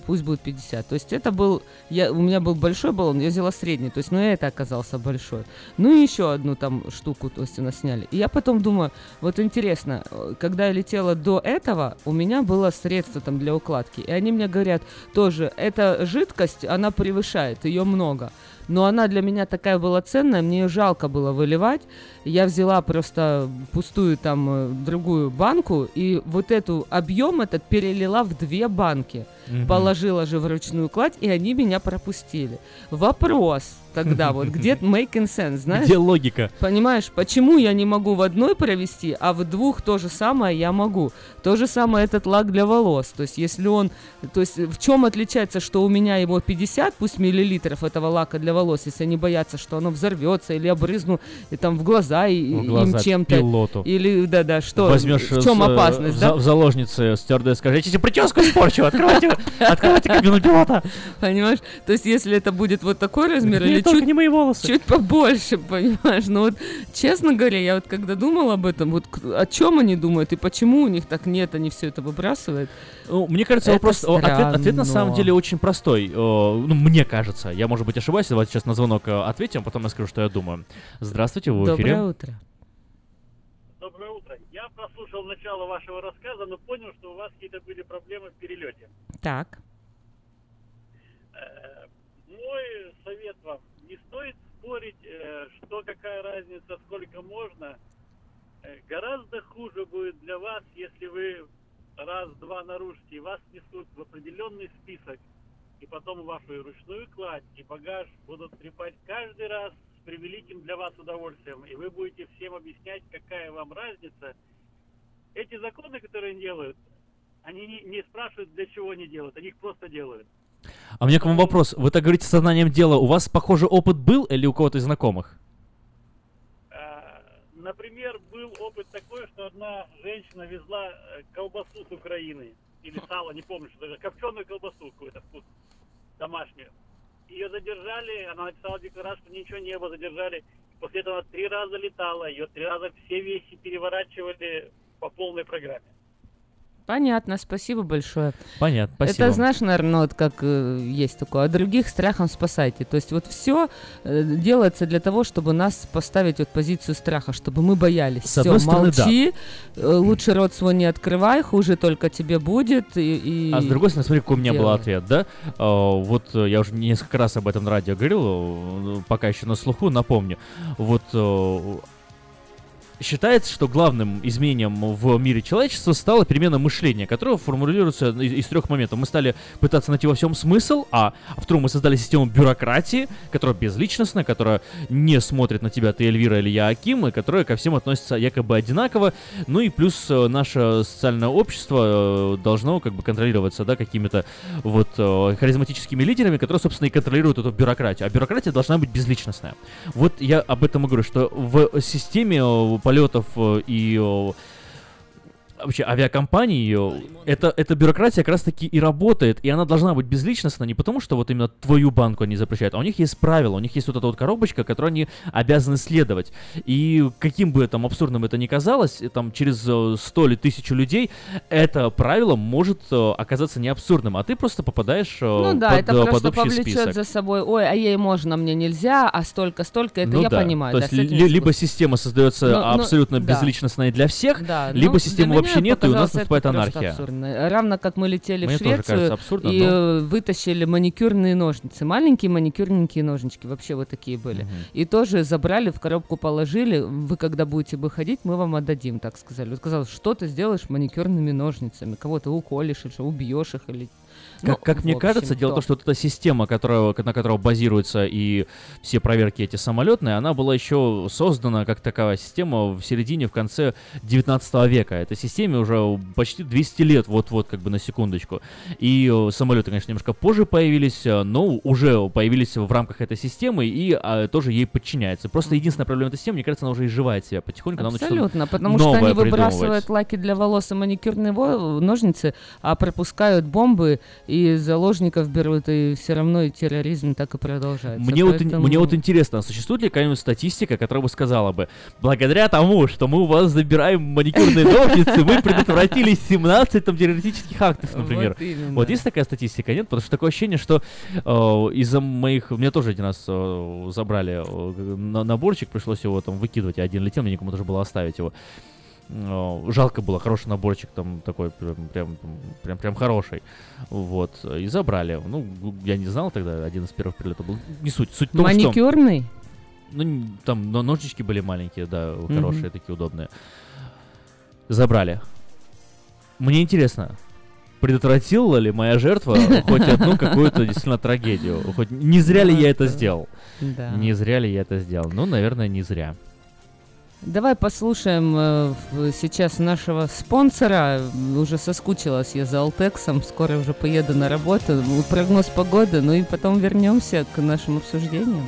Пусть будет 50. То есть это был, я, у меня был большой баллон, я взяла средний, то есть, ну, это оказался большой. Ну, и еще одну там штуку, то есть, у нас сняли. И я потом думаю, вот интересно, э, когда я летела до этого, у меня было средство там для укладки. И они мне говорят, тоже, эта жидкость, она превышает, ее много. Но она для меня такая была ценная, мне ее жалко было выливать. Я взяла просто пустую там э, другую банку и вот эту объем этот перелила в две банки. Мгм. Положила же в ручную кладь, и они меня пропустили. Вопрос. тогда вот? Где making sense, знаешь? Где логика? Понимаешь, почему я не могу в одной провести, а в двух то же самое я могу? То же самое этот лак для волос. То есть, если он... То есть, в чем отличается, что у меня его 50, пусть миллилитров этого лака для волос, если они боятся, что оно взорвется или обрызну и там в глаза, и, В им глаза чем-то. пилоту. Или, да-да, что? Возьмешь в чем с, э, опасность, в, да? за- в заложнице стюардесс, скажи, я тебе прическу испорчу, открывайте, открывайте кабину пилота. Понимаешь? То есть, если это будет вот такой размер или чуть, не мои волосы. чуть побольше, понимаешь? Ну вот, честно говоря, я вот когда думала об этом, вот о чем они думают и почему у них так нет, они все это выбрасывают. Ну, мне кажется, Это вопрос, ответ, ответ на самом деле очень простой. О, Ну, мне кажется. Я, может быть, ошибаюсь. Давайте сейчас на звонок э, ответим, потом я скажу, что я думаю. Здравствуйте, вы в эфире. Доброе утро. Доброе утро. Я прослушал начало вашего рассказа, но понял, что у вас какие-то были проблемы в перелете. Так. Э, Мой совет вам, не стоит спорить, э, что какая разница, сколько можно. Э, Гораздо хуже будет для вас, если вы раз-два нарушите, и вас несут в определенный список, и потом вашу ручную кладь, и багаж будут трепать каждый раз с превеликим для вас удовольствием, и вы будете всем объяснять, какая вам разница. Эти законы, которые они делают, они не, не спрашивают, для чего они делают, они их просто делают. А меня к вам вопрос. Вы так говорите сознанием дела. У вас, похоже, опыт был или у кого-то из знакомых? А, Например, был опыт такой, что одна женщина везла э, колбасу с Украины, или сало, не помню, что это, копченую колбасу какой-то вкус, домашнюю. Ее задержали, она написала декларацию, ничего не было, задержали. После этого она три раза летала, ее три раза все вещи переворачивали по полной программе. Понятно, спасибо большое. Понятно, спасибо. Это, знаешь, наверное, вот как э, есть такое, а других страхом спасайте. То есть вот все делается для того, чтобы нас поставить вот позицию страха, чтобы мы боялись. С Все, стороны, да. молчи, э, лучше рот свой не открывай, хуже только тебе будет. И, и А с другой стороны, смотри, какой у меня был делай. ответ, да? А, вот э, я уже несколько раз об этом на радио говорил, э, пока еще на слуху, напомню. Вот э, Считается, что главным изменением в мире человечества стала перемена мышления, которая формулируется из, из трех моментов. Мы стали пытаться найти во всем смысл, а, а втором мы создали систему бюрократии, которая безличностная, которая не смотрит на тебя, ты Эльвира или я Аким, и которая ко всем относится якобы одинаково. Ну и плюс э, наше социальное общество э, должно как бы контролироваться, да, какими-то вот э, харизматическими лидерами, которые, собственно, и контролируют эту бюрократию. А бюрократия должна быть безличностная. Вот я об этом и говорю, что в системе полетов э, и э, вообще авиакомпаний, э, это, эта бюрократия как раз таки и работает, и она должна быть безличностна не потому, что вот именно твою банку они запрещают, а у них есть правила, у них есть вот эта вот коробочка, которую они обязаны следовать. И каким бы там абсурдным это ни казалось, там через э, 100 или тысячу людей это правило может э, оказаться не абсурдным, а ты просто попадаешь э, Ну да, под, это под просто общий повлечет список. за собой, ой, а ей можно, мне нельзя, а столько, столько, это Ну я да, понимаю. То да, есть ли- я либо система создается Ну, ну, абсолютно да. безличностной для всех, Да, либо ну, системы для вообще нет, и у нас наступает анархия. абсурдно. Равно как мы летели Мне в Швецию абсурдно, и но- э, вытащили маникюрные ножницы. Маленькие маникюрненькие ножнички, вообще вот такие были. И тоже забрали, в коробку положили. Вы когда будете выходить, мы вам отдадим, так сказали. Вот сказал, что ты сделаешь маникюрными ножницами? Кого ты уколешь, или что, убьешь их, или... Как, Ну, как мне кажется, дело в то. том, что вот эта система, которая, на которой базируются и все проверки эти самолетные, она была еще создана как такая система в середине, в конце 19 века. Этой системе уже почти 200 лет, вот-вот, как бы на секундочку. И э, самолеты, конечно, немножко позже появились, э, но уже появились в рамках этой системы и а, тоже ей подчиняются. Просто единственная проблема этой системы, мне кажется, она уже изживает себя потихоньку. Абсолютно, потому что они выбрасывают лаки для волос и маникюрные во- ножницы, а пропускают бомбы и заложников берут, и все равно и терроризм так и продолжается. Мне, вот, Поэтому- мне вот интересно, а существует ли какая-нибудь статистика, которая бы сказала бы, благодаря тому, что мы у вас забираем маникюрные ножницы, мы предотвратили 17 там террористических актов, например. Вот. Вот есть такая статистика, нет? Потому что такое ощущение, что э, из-за моих... Меня тоже один раз э, забрали э, на- наборчик, пришлось его там выкидывать, я один летел, мне никому тоже было оставить его. Э, Жалко было, хороший наборчик там такой, прям, прям, прям, прям хороший. Вот, и забрали. Ну, я не знал тогда, один из первых прилетов был. Не суть. Суть в том, что... Маникюрный? Ну, н- там но ножички были маленькие, да, Мгм. хорошие, такие удобные. Забрали. Мне интересно, предотвратила ли моя жертва хоть одну какую-то действительно трагедию? Хоть не зря ли я это сделал? Да. Не зря ли я это сделал? Ну, наверное, не зря. Давай послушаем э, сейчас нашего спонсора. Уже соскучилась я за Алтексом. Скоро уже поеду на работу. Прогноз погоды. Ну и потом вернемся к нашим обсуждениям.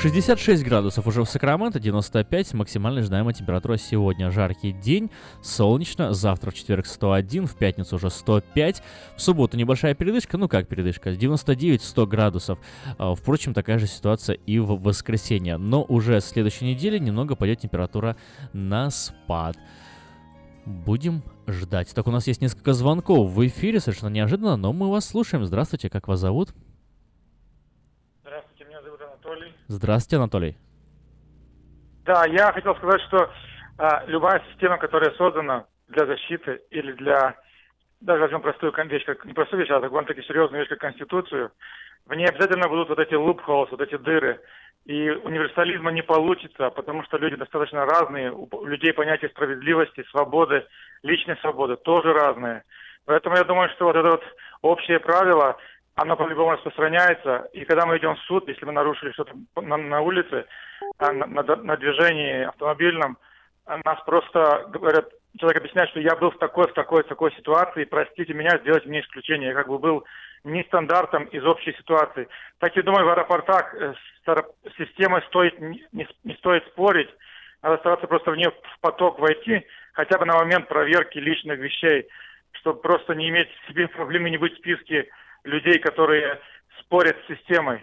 66 градусов уже в Сакраменто, 95 максимально ожидаемая температура сегодня. Жаркий день, солнечно, завтра в четверг 101, в пятницу уже 105, в субботу небольшая передышка, ну как передышка, 99-100 градусов. А, Впрочем, такая же ситуация и в воскресенье, но уже с следующей недели немного пойдет температура на спад. Будем ждать. Так, у нас есть несколько звонков в эфире, совершенно неожиданно, но мы вас слушаем. Здравствуйте, как вас зовут? Здравствуйте, меня зовут Анатолий. Здравствуйте, Анатолий. Да, я хотел сказать, что а, любая система, которая создана для защиты или для, даже возьмем простую вещь, как не простую вещь, а довольно-таки серьезную вещь, как Конституцию, в ней обязательно будут вот эти loopholes, вот эти дыры. И универсализма не получится, потому что люди достаточно разные, у людей понятие справедливости, свободы, личной свободы тоже разные. Поэтому я думаю, что вот это вот общее правило, оно по-любому распространяется. И когда мы идем в суд, если мы нарушили что-то на, на улице, а, на, на- на движении автомобильном, а нас просто говорят, человек объясняет, что я был в такой, в такой, в такой ситуации, простите меня, сделайте мне исключение. Я как бы был не стандартом из общей ситуации. Так я думаю, в аэропортах э, с системой стоит, не, не стоит спорить, надо стараться просто в нее в поток войти, хотя бы на момент проверки личных вещей, чтобы просто не иметь себе проблемы, не быть в списке людей, которые спорят с системой.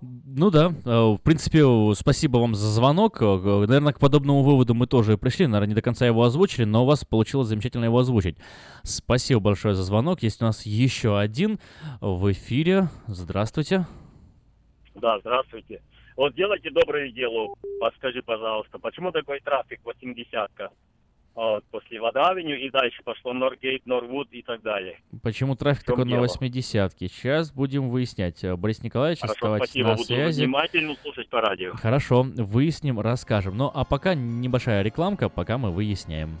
Ну да, э, в принципе, э, спасибо вам за звонок. Э, Наверное, к подобному выводу мы тоже пришли, наверное, не до конца его озвучили, но у вас получилось замечательно его озвучить. Спасибо большое за звонок. Есть у нас еще один в эфире. Здравствуйте. Да, здравствуйте. Вот делайте доброе дело. Подскажи, пожалуйста, почему такой трафик 80-ка? Вот, после Водавеню и дальше пошло Норгейт, Норвуд и так далее. Почему трафик такой на дело? 80-ке? Сейчас будем выяснять. Э, Борис Николаевич, Хорошо, оставайтесь спасибо, на буду связи. внимательно слушать по радио. Хорошо, выясним, расскажем. Ну а пока небольшая рекламка, пока мы выясняем.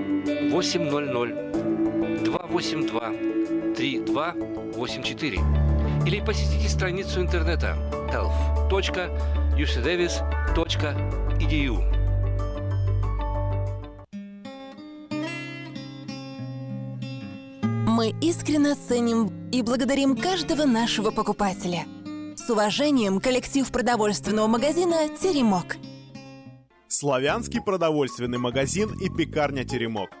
800 282 3284 или посетите страницу интернета health.ucdavis.edu. Мы искренне ценим и благодарим каждого нашего покупателя. С уважением, коллектив продовольственного магазина «Теремок». Славянский продовольственный магазин и пекарня «Теремок».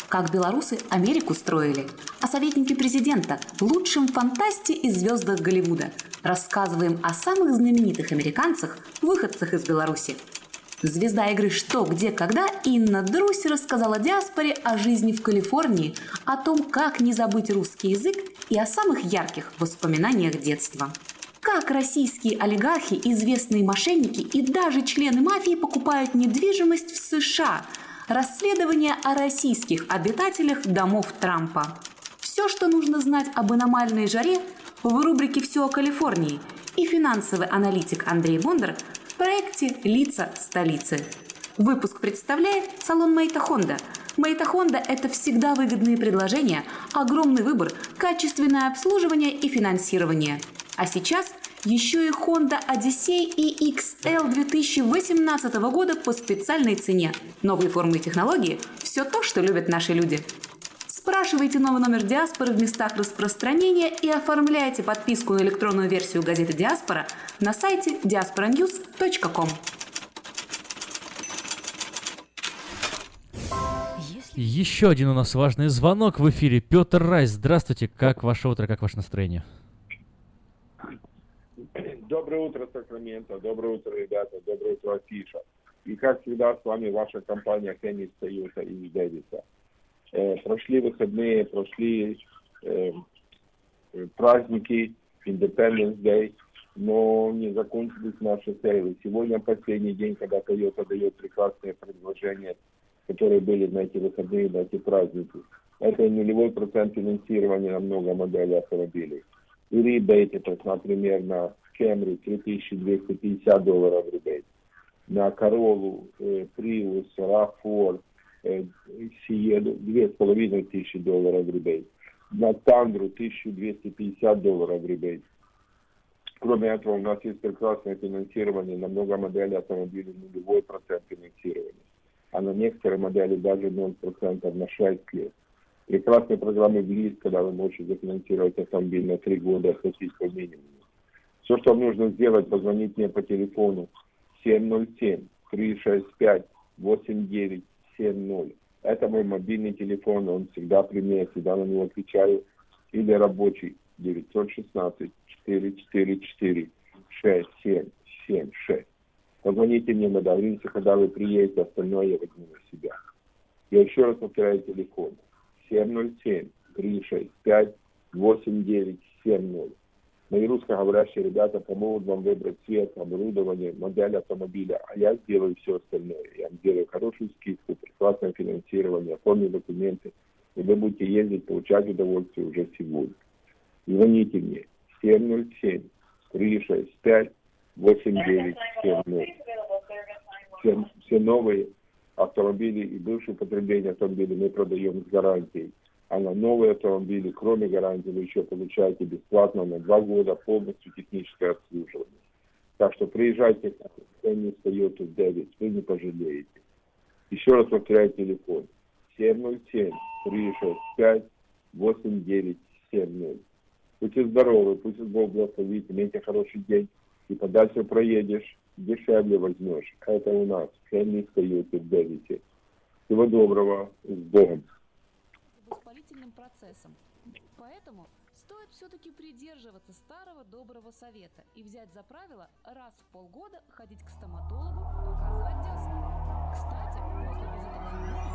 Как белорусы Америку строили. О советнике президента, лучшем фантасте и звездах Голливуда. Рассказываем о самых знаменитых американцах, выходцах из Беларуси. Звезда игры «Что, где, когда» Инна Друсь рассказала диаспоре о жизни в Калифорнии, о том, как не забыть русский язык и о самых ярких воспоминаниях детства. Как российские олигархи, известные мошенники и даже члены мафии покупают недвижимость в США. Расследование о российских обитателях домов Трампа. Все, что нужно знать об аномальной жаре в рубрике «Все о Калифорнии» и финансовый аналитик Андрей Бондар в проекте «Лица столицы». Выпуск представляет салон Мейта Хонда. Мейта Хонда – это всегда выгодные предложения, огромный выбор, качественное обслуживание и финансирование. А сейчас еще и Honda Odyssey и XL 2018 года по специальной цене. Новые формы и технологии – все то, что любят наши люди. Спрашивайте новый номер «Диаспоры» в местах распространения и оформляйте подписку на электронную версию газеты «Диаспора» на сайте diasporanews.com. Еще один у нас важный звонок в эфире. Петр Райс, здравствуйте. Как ваше утро, как ваше настроение? Доброе утро, Сакраменто. Доброе утро, ребята. Доброе утро, Афиша. И как всегда с вами ваша компания Теннис Союза и Дэвиса. Э, прошли выходные, прошли э, праздники, Independence Day, но не закончились наши сейлы. Сегодня последний день, когда Toyota дает прекрасные предложения, которые были на эти выходные, на эти праздники. Это нулевой процент финансирования на много моделей автомобилей. И ребейт, это, например, на Camry 3250 долларов ребейт. На Corolla, э, Prius, RAV4, э, Sierra 2500 долларов ребейт. На Тандру 1250 долларов ребейт. Кроме этого, у нас есть прекрасное финансирование на много моделей автомобилей, нулевой процент финансирования. А на некоторые модели даже 0% на 6 лет. Прекрасные программы БЛИЗ, когда вы можете зафинансировать автомобиль на 3 года, оплатить по минимуму. Все, что вам нужно сделать, позвонить мне по телефону 707-365-8970. Это мой мобильный телефон, он всегда при мне, я всегда на него отвечаю. Или рабочий 916-444-6776. Позвоните мне, мы договоримся, когда вы приедете, остальное я возьму на себя. Я еще раз повторяю телефон. 707-365-8970. Мои русскоговорящие ребята помогут вам выбрать цвет, оборудование, модель автомобиля, а я сделаю все остальное. Я вам сделаю хорошую скидку, прекрасное финансирование, оформлю документы, и вы будете ездить, получать удовольствие уже сегодня. Звоните мне 707 365 8970. Все, все новые автомобили и бывшие потребления автомобилей мы продаем с гарантией. А на новые автомобили, кроме гарантии, вы еще получаете бесплатно на два года полностью техническое обслуживание. Так что приезжайте к нам, Toyota 9, вы не пожалеете. Еще раз повторяю телефон. 707-365-8970. Будьте здоровы, пусть Бог благословит, имейте хороший день. И подальше проедешь, дешевле возьмешь. Это у нас. Хенни Toyota 9. Всего доброго, с Богом. Воспалительным процессом. Поэтому стоит все-таки придерживаться старого доброго совета и взять за правило раз в полгода ходить к стоматологу, показывать десна. Кстати, после визита к зубному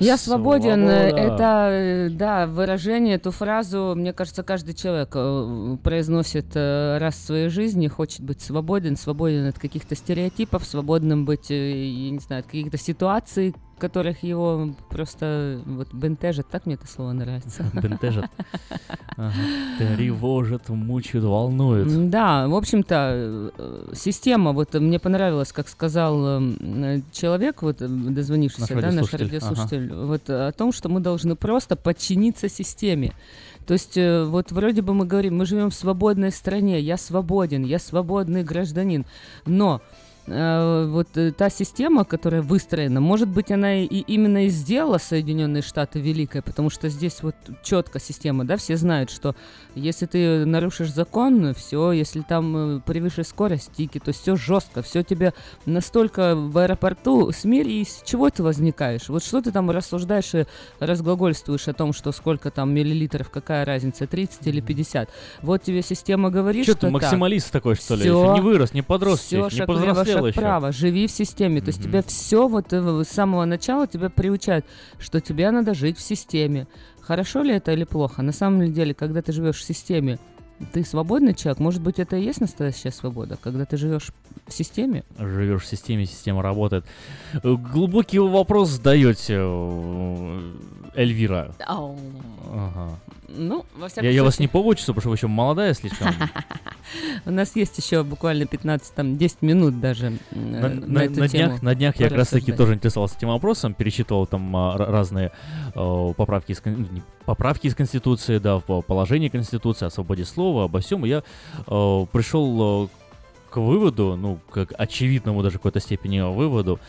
Я свободен. э, Свобода. Это, э, да, выражение, эту фразу, мне кажется, каждый человек э, произносит раз в своей жизни, хочет быть свободен, свободен от каких-то стереотипов, свободным быть, я не знаю, от каких-то ситуаций, которых его просто вот бентежит. Так мне это слово нравится. Бентежит. Ага. Тревожит, мучает, волнует. Да, в общем-то, э, система, вот мне понравилось, как сказал эм, человек, вот э, дозвонившийся, Наш да, наш радиослушатель, радиослушатель, вот э, о том, что мы должны просто подчиниться системе. То есть вот вроде бы мы говорим, мы живем в свободной стране, я свободен, я свободный гражданин, но э, вот э, та система, которая выстроена, может быть, она и именно и сделала Соединенные Штаты великой, потому что здесь вот четко система, да, все знают, что если ты нарушишь закон, все, если там э, превышишь скорость, тики, то все жестко, все тебе настолько в аэропорту смирись, чего ты возникаешь? Вот что ты там рассуждаешь и разглагольствуешь о том, что сколько там миллилитров, какая разница, 30 или 50. Вот тебе система говорит, Что что ты так. максималист такой, что ли? Всё. Еще не вырос, не подрос, Все, не повзрослел шаг еще. вправо, живи в системе. То есть тебя все вот с самого начала тебя приучают, что тебе надо жить в системе. Хорошо ли это или плохо? На самом деле, когда ты живешь в системе, ты свободный человек. Может быть, это и есть настоящая свобода, когда ты живешь в системе? Живешь в системе, система работает. Глубокий вопрос задаете, Эльвира. Ау. Ага. Ну, во всяком Я, я вас случае- не получится, потому что вы еще молодая слишком. У нас есть еще буквально 15, там, 10 минут даже На, э, на- на на днях, на днях я как раз таки тоже интересовался этим вопросом, перечитывал там а, ра- разные э, поправки, из, ну, поправки из Конституции, да, в положение Конституции, о свободе слова, обо всем. И я э, пришел э, к выводу, ну, как очевидному даже в какой-то степени выводу,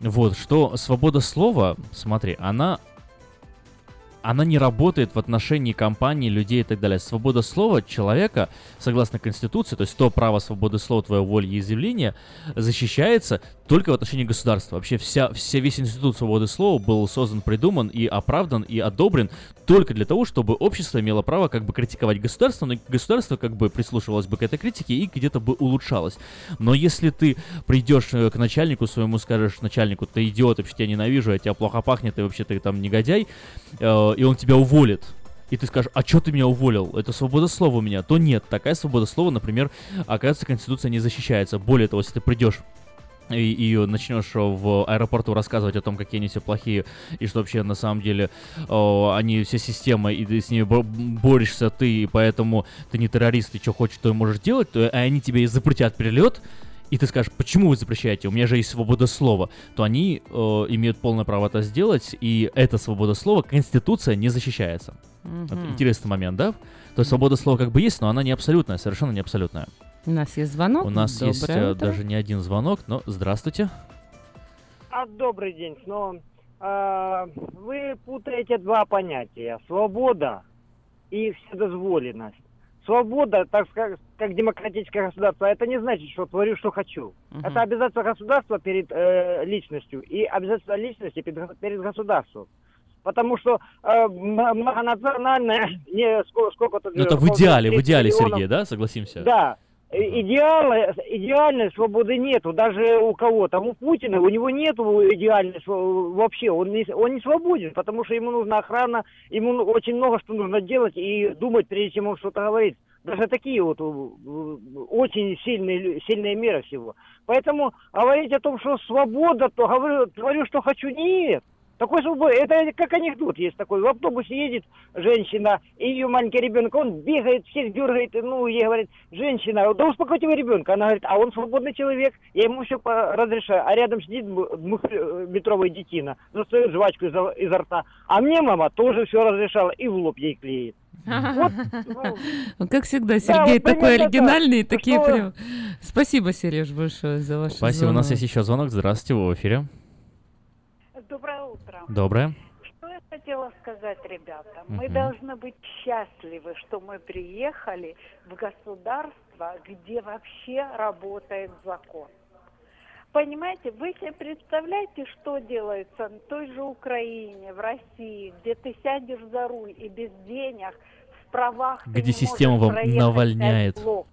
вот, что свобода слова, смотри, она она не работает в отношении компаний, людей и так далее. Свобода слова человека, согласно Конституции, то есть то право свободы слова, твоей воли и изъявления, защищается только в отношении государства. Вообще вся, вся весь институт свободы слова был создан, придуман и оправдан и одобрен только для того, чтобы общество имело право как бы критиковать государство, но государство как бы прислушивалось бы к этой критике и где-то бы улучшалось. Но если ты придешь э, к начальнику своему, скажешь начальнику, ты идиот, вообще тебя ненавижу, я тебя плохо пахнет, и вообще ты там негодяй, э, и он тебя уволит, и ты скажешь, а что ты меня уволил? Это свобода слова у меня. То нет, такая свобода слова, например, оказывается, Конституция не защищается. Более того, если ты придешь и, и начнешь в аэропорту рассказывать о том, какие они все плохие, и что вообще на самом деле о, они все системы, и ты с ними бо- борешься ты, и поэтому ты не террорист, и что хочешь, то и можешь делать, то они тебе и запретят перелет, и ты скажешь, почему вы запрещаете, у меня же есть свобода слова, то они э, имеют полное право это сделать, и эта свобода слова, Конституция не защищается. Вот Мгм. интересный момент, да? То есть свобода слова как бы есть, но она не абсолютная, совершенно не абсолютная. У нас есть звонок. У нас есть Доброе э, утро. даже не один звонок, но здравствуйте. А, добрый день. Но а, вы путаете два понятия. Свобода и вседозволенность. Свобода, так сказать, как демократическое государство, это не значит, что творю, что хочу. Это обязательство государства перед э, личностью и обязательство личности перед, перед государством. Потому что э, многонациональное, не сколько, сколько-то... Ну это в идеале, в 30 идеале, миллионов Сергей, да, согласимся? да. И- Идеала, идеальной свободы нету, даже у кого-то. У Путина, у него нету идеальной вообще. Он не, он не свободен, потому что ему нужна охрана, ему очень много что нужно делать и думать, прежде чем он что-то говорит. Даже такие вот э, очень сильные, сильные меры всего. Поэтому говорить о том, что свобода, то говорю, творю, что хочу, нет. Такой свободы, это как анекдот есть такой. В автобусе едет женщина, и ее маленький ребенок, он бегает, всех дергает, и, ну, ей говорит, женщина, да успокойте вы ребенка. Она говорит, а он свободный человек, я ему все разрешаю. А рядом сидит двухметровая детина, достает жвачку изо, изо рта. А мне мама тоже все разрешала и в лоб ей клеит. Вот, Ну, Как всегда, Да, Сергей вот такой оригинальный, так. такие Что- прям... Спасибо, Сереж, большое за ваш Спасибо, у нас звонок. есть еще звонок. Здравствуйте, вы в эфире. Доброе утро. Доброе. Что я хотела сказать, ребята? Мы Мгм. должны быть счастливы, что мы приехали в государство, где вообще работает закон. Понимаете, вы себе представляете, что делается на той же Украине, в России, где ты сядешь за руль и без денег, в правах ты Где не система вам блоков.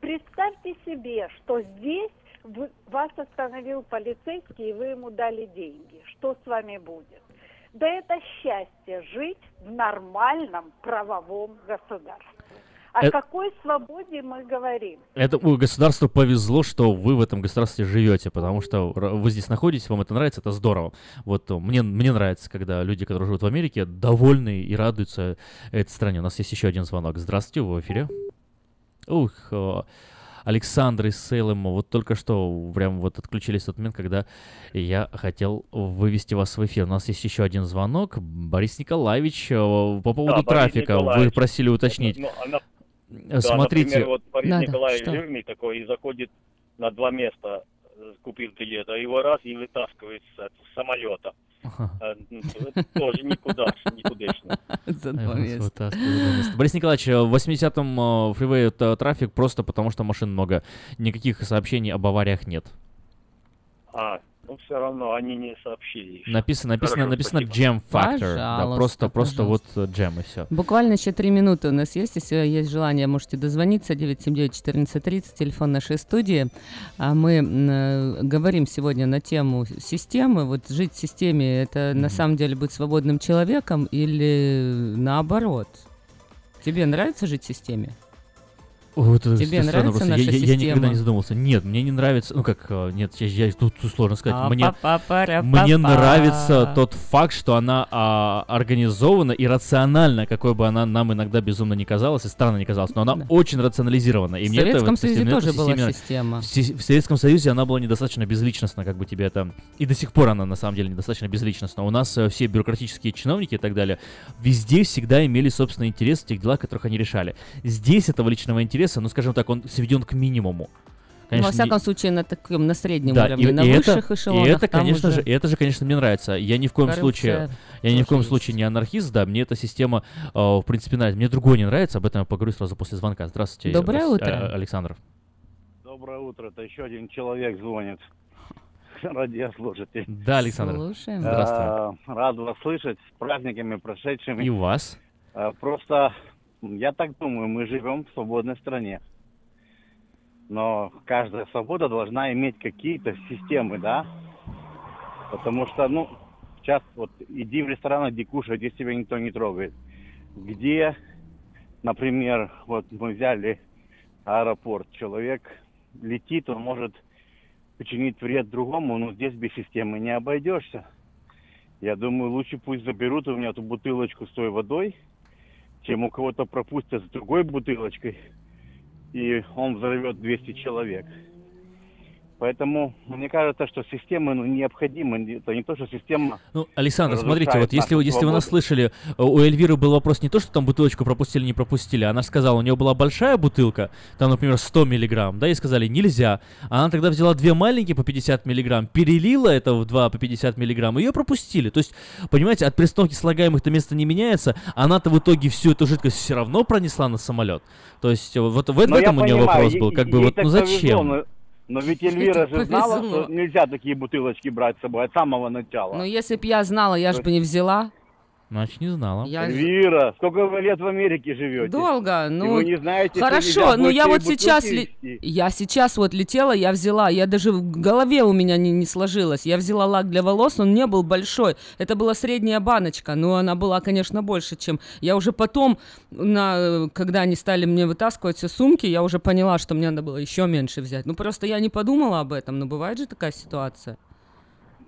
Представьте себе, что здесь вас остановил полицейский, и вы ему дали деньги. Что с вами будет? Да это счастье жить в нормальном правовом государстве. О Э- какой свободе мы говорим? Это государству повезло, что вы в этом государстве живете, потому что вы здесь находитесь, вам это нравится, это здорово. Вот э, мне, мне нравится, когда люди, которые живут в Америке, довольны и радуются этой стране. У нас есть еще один звонок. Здравствуйте, вы в эфире. Ух, э, Александр из Сейлема, вот только что прям вот отключились в тот момент, когда я хотел вывести вас в эфир. У нас есть еще один звонок. Борис Николаевич, э, по поводу Борис трафика, вы просили уточнить. Ну, она- Э, да, Смотрите, например, вот Борис Да, да, Николаевич что? жирный такой и заходит на два места купил где-то, а его раз и вытаскивает с, с самолета. А, ну, тоже никуда, никудышно. За два места. Борис Николаевич, в 80-м э, фривее т- трафик просто потому, что машин много. Никаких сообщений об авариях нет. А, ну все равно они не сообщили. еще. Написано, написано, Хорошо, написано спасибо. jam factor. Да, Пожалуйста, просто, просто вот пожалуйста. э, джем и все. Буквально еще три минуты у нас есть. Если есть желание, можете дозвониться. 979-1430, телефон нашей студии. А мы э, говорим сегодня на тему системы. Вот жить в системе, это на самом деле быть свободным человеком или наоборот? Тебе нравится жить в системе? Вот это Тебе нравится просто. Я- наша я, я никогда система? не задумывался. Нет, мне не нравится. Ну как, э, нет, я, я- тут, тут сложно сказать. А, Мне, мне нравится тот факт, что она а, организована и рациональна, какой бы она нам иногда безумно не казалась и странно не казалась, но она очень рационализирована. И В мне это Советском вот, Союзе тоже была система- система. В, в Советском Союзе она была недостаточно безличностна, как бы тебе это... И до сих пор она на самом деле недостаточно безличностна. У нас э, все бюрократические чиновники и так далее везде всегда имели собственный интерес в тех делах, которых они решали. Здесь этого личного интереса, ну скажем так, он сведен к минимуму. Ну, во не- всяком случае, на таком, на среднем да, уровне, и, на и высших это, эшелонах. И это, конечно уже же, это же, конечно, мне нравится. Я ни в коем коррупция случае, я ни в коем случае не анархист, да, мне эта система, э, в принципе, нравится. Мне другое не нравится, об этом я поговорю сразу после звонка. Здравствуйте, Доброе э, утро. э, Александр. Доброе утро. Это еще один человек звонит. Радиослушатель. Да, Александр. Слушаем. Здравствуй. А, Рад вас слышать с праздниками прошедшими. И вас. А, Просто, я так думаю, мы живем в свободной стране. Но каждая свобода должна иметь какие-то системы, да? Потому что, ну, сейчас вот иди в ресторан, иди кушай, здесь тебя никто не трогает. Где, например, вот мы взяли аэропорт, человек летит, он может причинить вред другому, но здесь без системы не обойдешься. Я думаю, лучше пусть заберут у меня эту бутылочку с той водой, чем у кого-то пропустят с другой бутылочкой, и он взорвет 200 человек. Поэтому мне кажется, что системы ну, необходимы. Это не то, что система... Ну, Александр, смотрите, вот если, вы- если вы нас слышали, э, у Эльвиры был вопрос не то, что там бутылочку пропустили, не пропустили. Она сказала, у нее была большая бутылка, там, например, 100 миллиграмм, да, и сказали, нельзя. Она тогда взяла две маленькие по 50 миллиграмм, перелила это в два по 50 миллиграмм, и ее пропустили. То есть, понимаете, от пристановки слагаемых-то место не меняется, она-то в итоге всю эту жидкость все равно пронесла на самолет. То есть, вот в, в этом у нее вопрос был, как бы вот, ну повезло, зачем? но, но ведь Эльвира же знала, что нельзя такие бутылочки брать с собой от самого начала. Ну, если б я знала, я же бы не взяла. Значит, не знала. Я- Эльвира, сколько вы лет в Америке живете? Долго, И ну... вы не знаете, что Хорошо, но я больше вот сейчас... ли-? Я сейчас вот летела, я взяла, я даже в голове у меня не, не сложилось. Я взяла лак для волос, он не был большой. Это была средняя баночка, но она была, конечно, больше, чем... Я уже потом, на, когда они стали мне вытаскивать все сумки, я уже поняла, что мне надо было еще меньше взять. Ну, просто я не подумала об этом, но бывает же такая ситуация.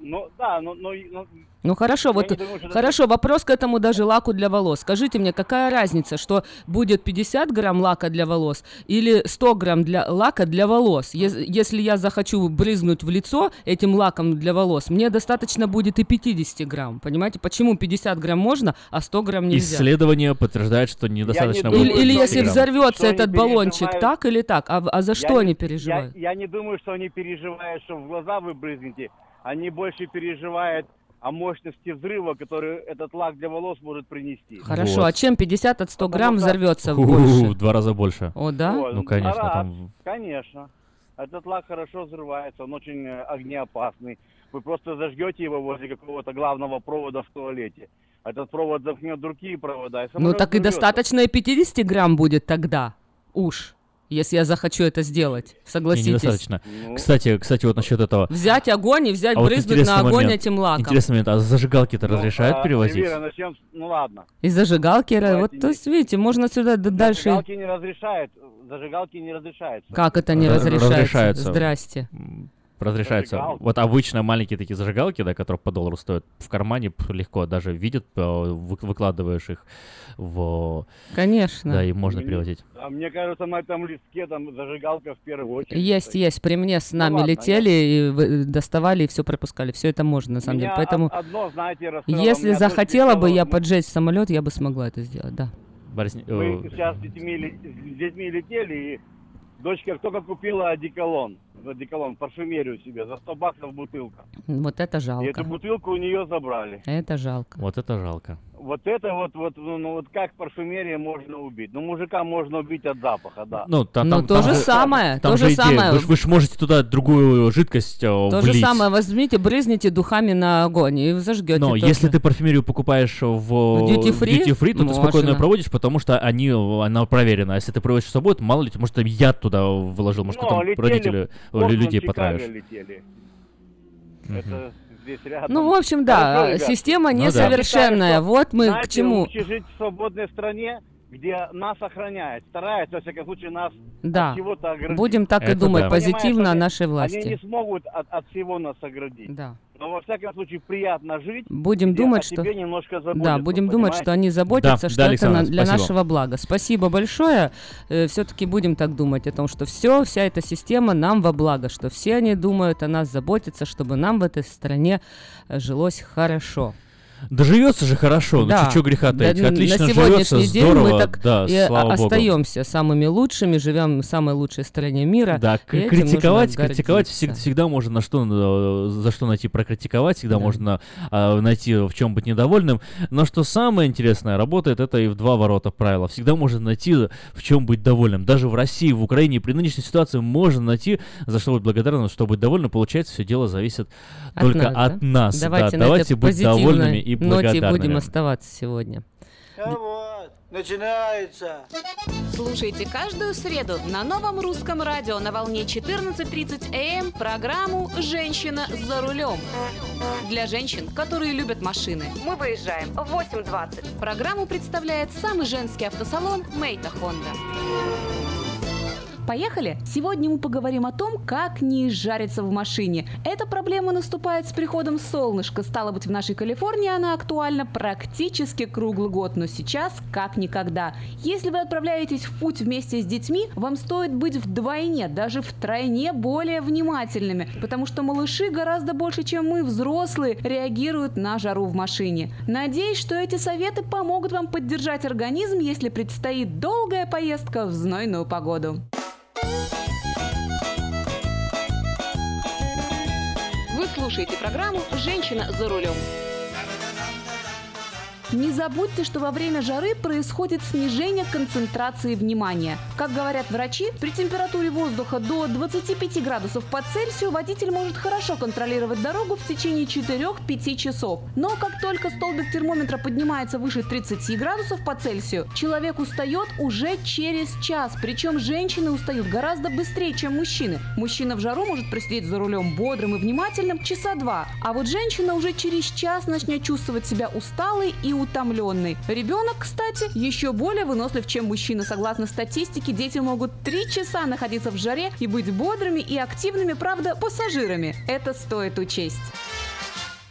Ну, да, но... но, но- Ну хорошо, Я вот думаю, что это- хорошо, вопрос к этому даже лаку для волос. Скажите мне, какая разница, что будет 50 грамм лака для волос или 100 грамм для лака для волос? Ес- если я захочу брызнуть в лицо этим лаком для волос, мне достаточно будет и 50 грамм. Понимаете, почему 50 грамм можно, а 100 грамм нельзя? Исследование подтверждает, что недостаточно будет Или, или 50 если грамм. взорвется Что этот баллончик, так или так? А, а за Я что не- они я- переживают? Я, не думаю, что они переживают, что в глаза вы брызнете. Они больше переживают о мощности взрыва, который этот лак для волос может принести. Хорошо, Вот. а чем 50 от 100 грамм что- взорвется больше? в два раза больше. О, да? Вот, Ну, конечно, раз, там- Конечно. Этот лак хорошо взрывается, он очень э, огнеопасный. Вы просто зажгете его возле какого-то главного провода в туалете. Этот провод замкнет другие провода. и Ну самолет так и достаточно и 50 грамм будет тогда. Уж. Если я захочу это сделать. Не, Согласитесь. недостаточно. Ну. Кстати, кстати, вот насчет этого. Взять огонь и взять, А вот брызнуть интересный на огонь момент. этим лаком. Интересный момент. А зажигалки-то Ну, разрешают а, перевозить? Эльвира, начнем с- Ну ладно. И зажигалки, Давайте вот, то есть, видите, можно сюда д- дальше... Зажигалки не разрешают. Зажигалки не разрешаются. Как это не Р- разрешается? разрешается. Здрасте. Разрешается. Зажигалки. Вот обычно маленькие такие зажигалки, да, которые по доллару стоят, в кармане легко даже видят, э, вы- выкладываешь их в... Конечно. Да, и можно перевозить. А мне кажется, на этом листке там зажигалка в первую очередь. Есть, есть. При мне с Ну нами ладно, летели, и вы- доставали, и все пропускали. Все это можно, на самом Меня деле. Поэтому, од- одно, знаете, если Меня захотела бы я поджечь самолет, я бы смогла это сделать, да. Борис, Мы э, сейчас с детьми, с детьми летели, и дочка только купила одеколон. Одеколон, парфюмерию себе, за 100 баксов бутылка. Вот это И жалко. эту бутылку у нее забрали. Это жалко. Вот это жалко. Вот это вот, вот, ну, ну, вот как парфюмерия можно убить? Ну, мужика можно убить от запаха, да. Ну, та- Ну, там, то там же же- самое, там то же же идея. самое. Вы, ж- вы ж можете туда другую жидкость э, То влить. же самое, возьмите, брызните духами на огонь и зажгете. Но тоже. если ты парфюмерию покупаешь в, В duty-free? duty-free, то ты спокойно Можно. ее проводишь, потому что они, она проверена. А если ты проводишь с собой, то мало ли, может, ты яд туда вложил, может, Ну, потом летели, родители, людей потравишь. летели. Это здесь рядом. Ну, в общем, да, Хорошо, система Ну да. несовершенная. Считаю, что, Вот мы к знаете, чему. лучше жить в свободной стране, где нас охраняют, стараются, во всяком случае, нас Да. от чего-то оградить. Будем так и Это думать да. позитивно о нашей Они власти. не смогут от, от всего нас оградить. Да. Но, во всяком случае, приятно жить, Будем думать, что... немножко Да, будем думать, что они заботятся, Да, что да, это на- для спасибо. нашего блага. Спасибо большое. все-таки будем так думать о том, что все, вся эта система нам во благо, что все они думают о нас, заботятся, чтобы нам в этой стране э, жилось хорошо. Да живется же хорошо, ну Да. что греха Да, таить. н- Отлично на живется, день здорово, мы так да, и слава богу. остаемся самыми лучшими, живем в самой лучшей стране мира. Да, к- критиковать, критиковать всегда, всегда можно на что, э, за что найти прокритиковать, всегда Да. можно э, найти в чем быть недовольным. Но что самое интересное, работает это и в два ворота правила. Всегда можно найти в чем быть довольным. Даже в России, в Украине при нынешней ситуации можно найти за что быть благодарным, что быть довольным. Получается, все дело зависит От только нас, да? от нас. Давайте да. Давайте быть довольными и ноте благодарными. будем оставаться сегодня. Вот, начинается. Слушайте каждую среду на новом русском радио на волне 14.30 АМ программу «Женщина за рулем». Для женщин, которые любят машины. Мы выезжаем в 8.20. Программу представляет самый женский автосалон «Мейта Хонда». Поехали! Сегодня мы поговорим о том, как не изжариться в машине. Эта проблема наступает с приходом солнышка. Стало быть, в нашей Калифорнии она актуальна практически круглый год, но сейчас как никогда. Если вы отправляетесь в путь вместе с детьми, вам стоит быть вдвойне, даже втройне более внимательными, потому что малыши гораздо больше, чем мы, взрослые, реагируют на жару в машине. Надеюсь, что эти советы помогут вам поддержать организм, если предстоит долгая поездка в знойную погоду. Вы слушаете программу «Женщина за рулем». Не забудьте, что во время жары происходит снижение концентрации внимания. Как говорят врачи, при температуре воздуха до 25 градусов по Цельсию водитель может хорошо контролировать дорогу в течение 4-5 часов. Но как только столбик термометра поднимается выше 30 градусов по Цельсию, человек устает уже через час. Причем женщины устают гораздо быстрее, чем мужчины. Мужчина в жару может просидеть за рулем бодрым и внимательным часа два, а вот женщина уже через час начнет чувствовать себя усталой и утомленной. Ребенок, кстати, еще более вынослив, чем мужчина. Согласно статистике, дети могут три часа находиться в жаре и быть бодрыми и активными, правда, пассажирами. Это стоит учесть.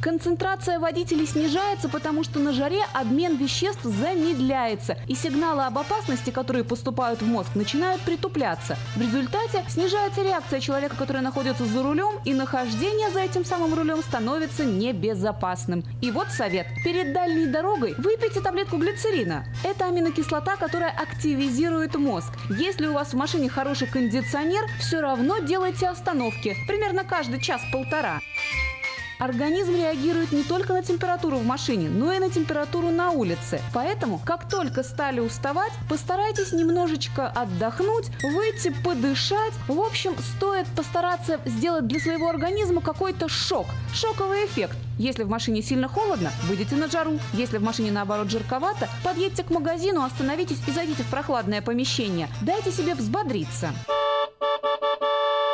Концентрация водителей снижается, потому что на жаре обмен веществ замедляется, и сигналы об опасности, которые поступают в мозг, начинают притупляться. В результате снижается реакция человека, который находится за рулем, и нахождение за этим самым рулем становится небезопасным. И вот совет. Перед дальней дорогой выпейте таблетку глицерина. Это аминокислота, которая активизирует мозг. Если у вас в машине хороший кондиционер, все равно делайте остановки. Примерно каждый час-полтора. Организм реагирует не только на температуру в машине, но и на температуру на улице. Поэтому, как только стали уставать, постарайтесь немножечко отдохнуть, выйти, подышать. В общем, стоит постараться сделать для своего организма какой-то шок, шоковый эффект. Если в машине сильно холодно, выйдите на жару. Если в машине наоборот жарковато, подъедьте к магазину, остановитесь и зайдите в прохладное помещение. Дайте себе взбодриться.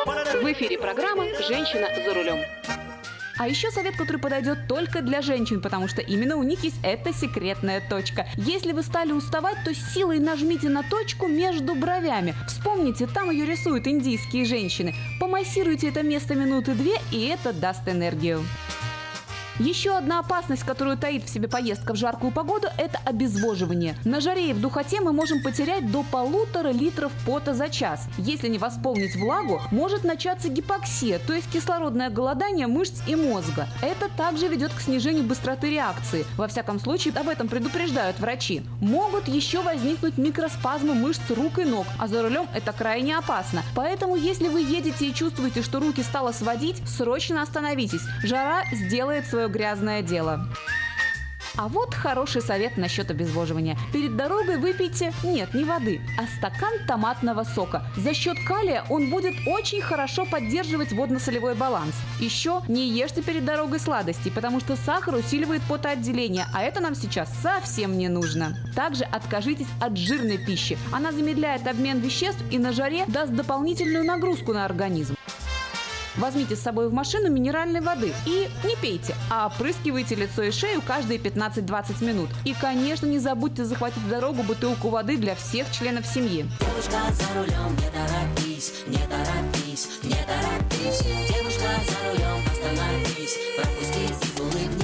В эфире программа «Женщина за рулем». А еще совет, который подойдет только для женщин, потому что именно у них есть эта секретная точка. Если вы стали уставать, то силой нажмите на точку между бровями. Вспомните, там ее рисуют индийские женщины. Помассируйте это место минуты две, и это даст энергию. Еще одна опасность, которую таит в себе поездка в жаркую погоду, это обезвоживание. На жаре и в духоте мы можем потерять до полутора литров пота за час. Если не восполнить влагу, может начаться гипоксия, то есть кислородное голодание мышц и мозга. Это также ведет к снижению быстроты реакции. Во всяком случае, об этом предупреждают врачи. Могут еще возникнуть микроспазмы мышц рук и ног, а за рулем это крайне опасно. Поэтому, если вы едете и чувствуете, что руки стало сводить, срочно остановитесь. Жара сделает свое грязное дело. А вот хороший совет насчет обезвоживания. Перед дорогой выпейте, нет, не воды, а стакан томатного сока. За счет калия он будет очень хорошо поддерживать водно-солевой баланс. Еще не ешьте перед дорогой сладостей, потому что сахар усиливает потоотделение, а это нам сейчас совсем не нужно. Также откажитесь от жирной пищи. Она замедляет обмен веществ и на жаре даст дополнительную нагрузку на организм. Возьмите с собой в машину минеральной воды и не пейте, а опрыскивайте лицо и шею каждые 15-20 минут. И, конечно, не забудьте захватить в дорогу бутылку воды для всех членов семьи. Девушка за рулем, не торопись, не торопись, не торопись. Девушка за рулем, остановись, пропусти и.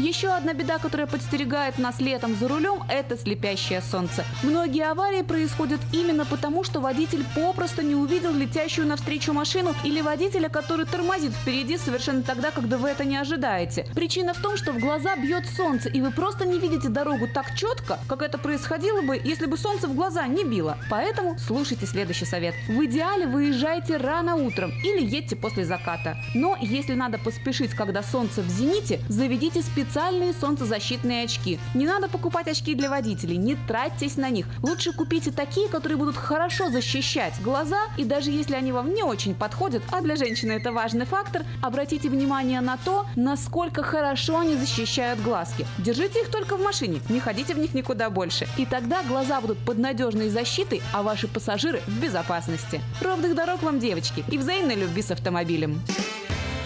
Еще одна беда, которая подстерегает нас летом за рулем, это слепящее солнце. Многие аварии происходят именно потому, что водитель попросту не увидел летящую навстречу машину или водителя, который тормозит впереди совершенно тогда, когда вы это не ожидаете. Причина в том, что в глаза бьет солнце, и вы просто не видите дорогу так четко, как это происходило бы, если бы солнце в глаза не било. Поэтому слушайте следующий совет. В идеале выезжайте рано утром или едьте после заката. Но если надо поспешить, когда солнце в зените, заведите специальные солнцезащитные очки. Не надо покупать очки для водителей, не тратьтесь на них. Лучше купите такие, которые будут хорошо защищать глаза, и даже если они вам не очень подходят, а для женщины это важный фактор, обратите внимание на то, насколько хорошо они защищают глазки. Держите их только в машине, не ходите в них никуда больше. И тогда глаза будут под надежной защитой, а ваши пассажиры в безопасности. Ровных дорог вам, девочки, и взаимной любви с автомобилем.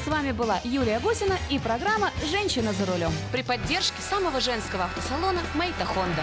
С вами была Юлия Гусина и программа «Женщина за рулем» при поддержке самого женского автосалона «Мейта Хонда».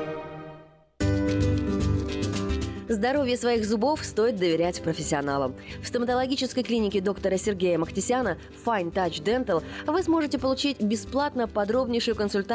Здоровье своих зубов стоит доверять профессионалам. В стоматологической клинике доктора Сергея Махтисяна Fine Touch Dental вы сможете получить бесплатно подробнейшую консультацию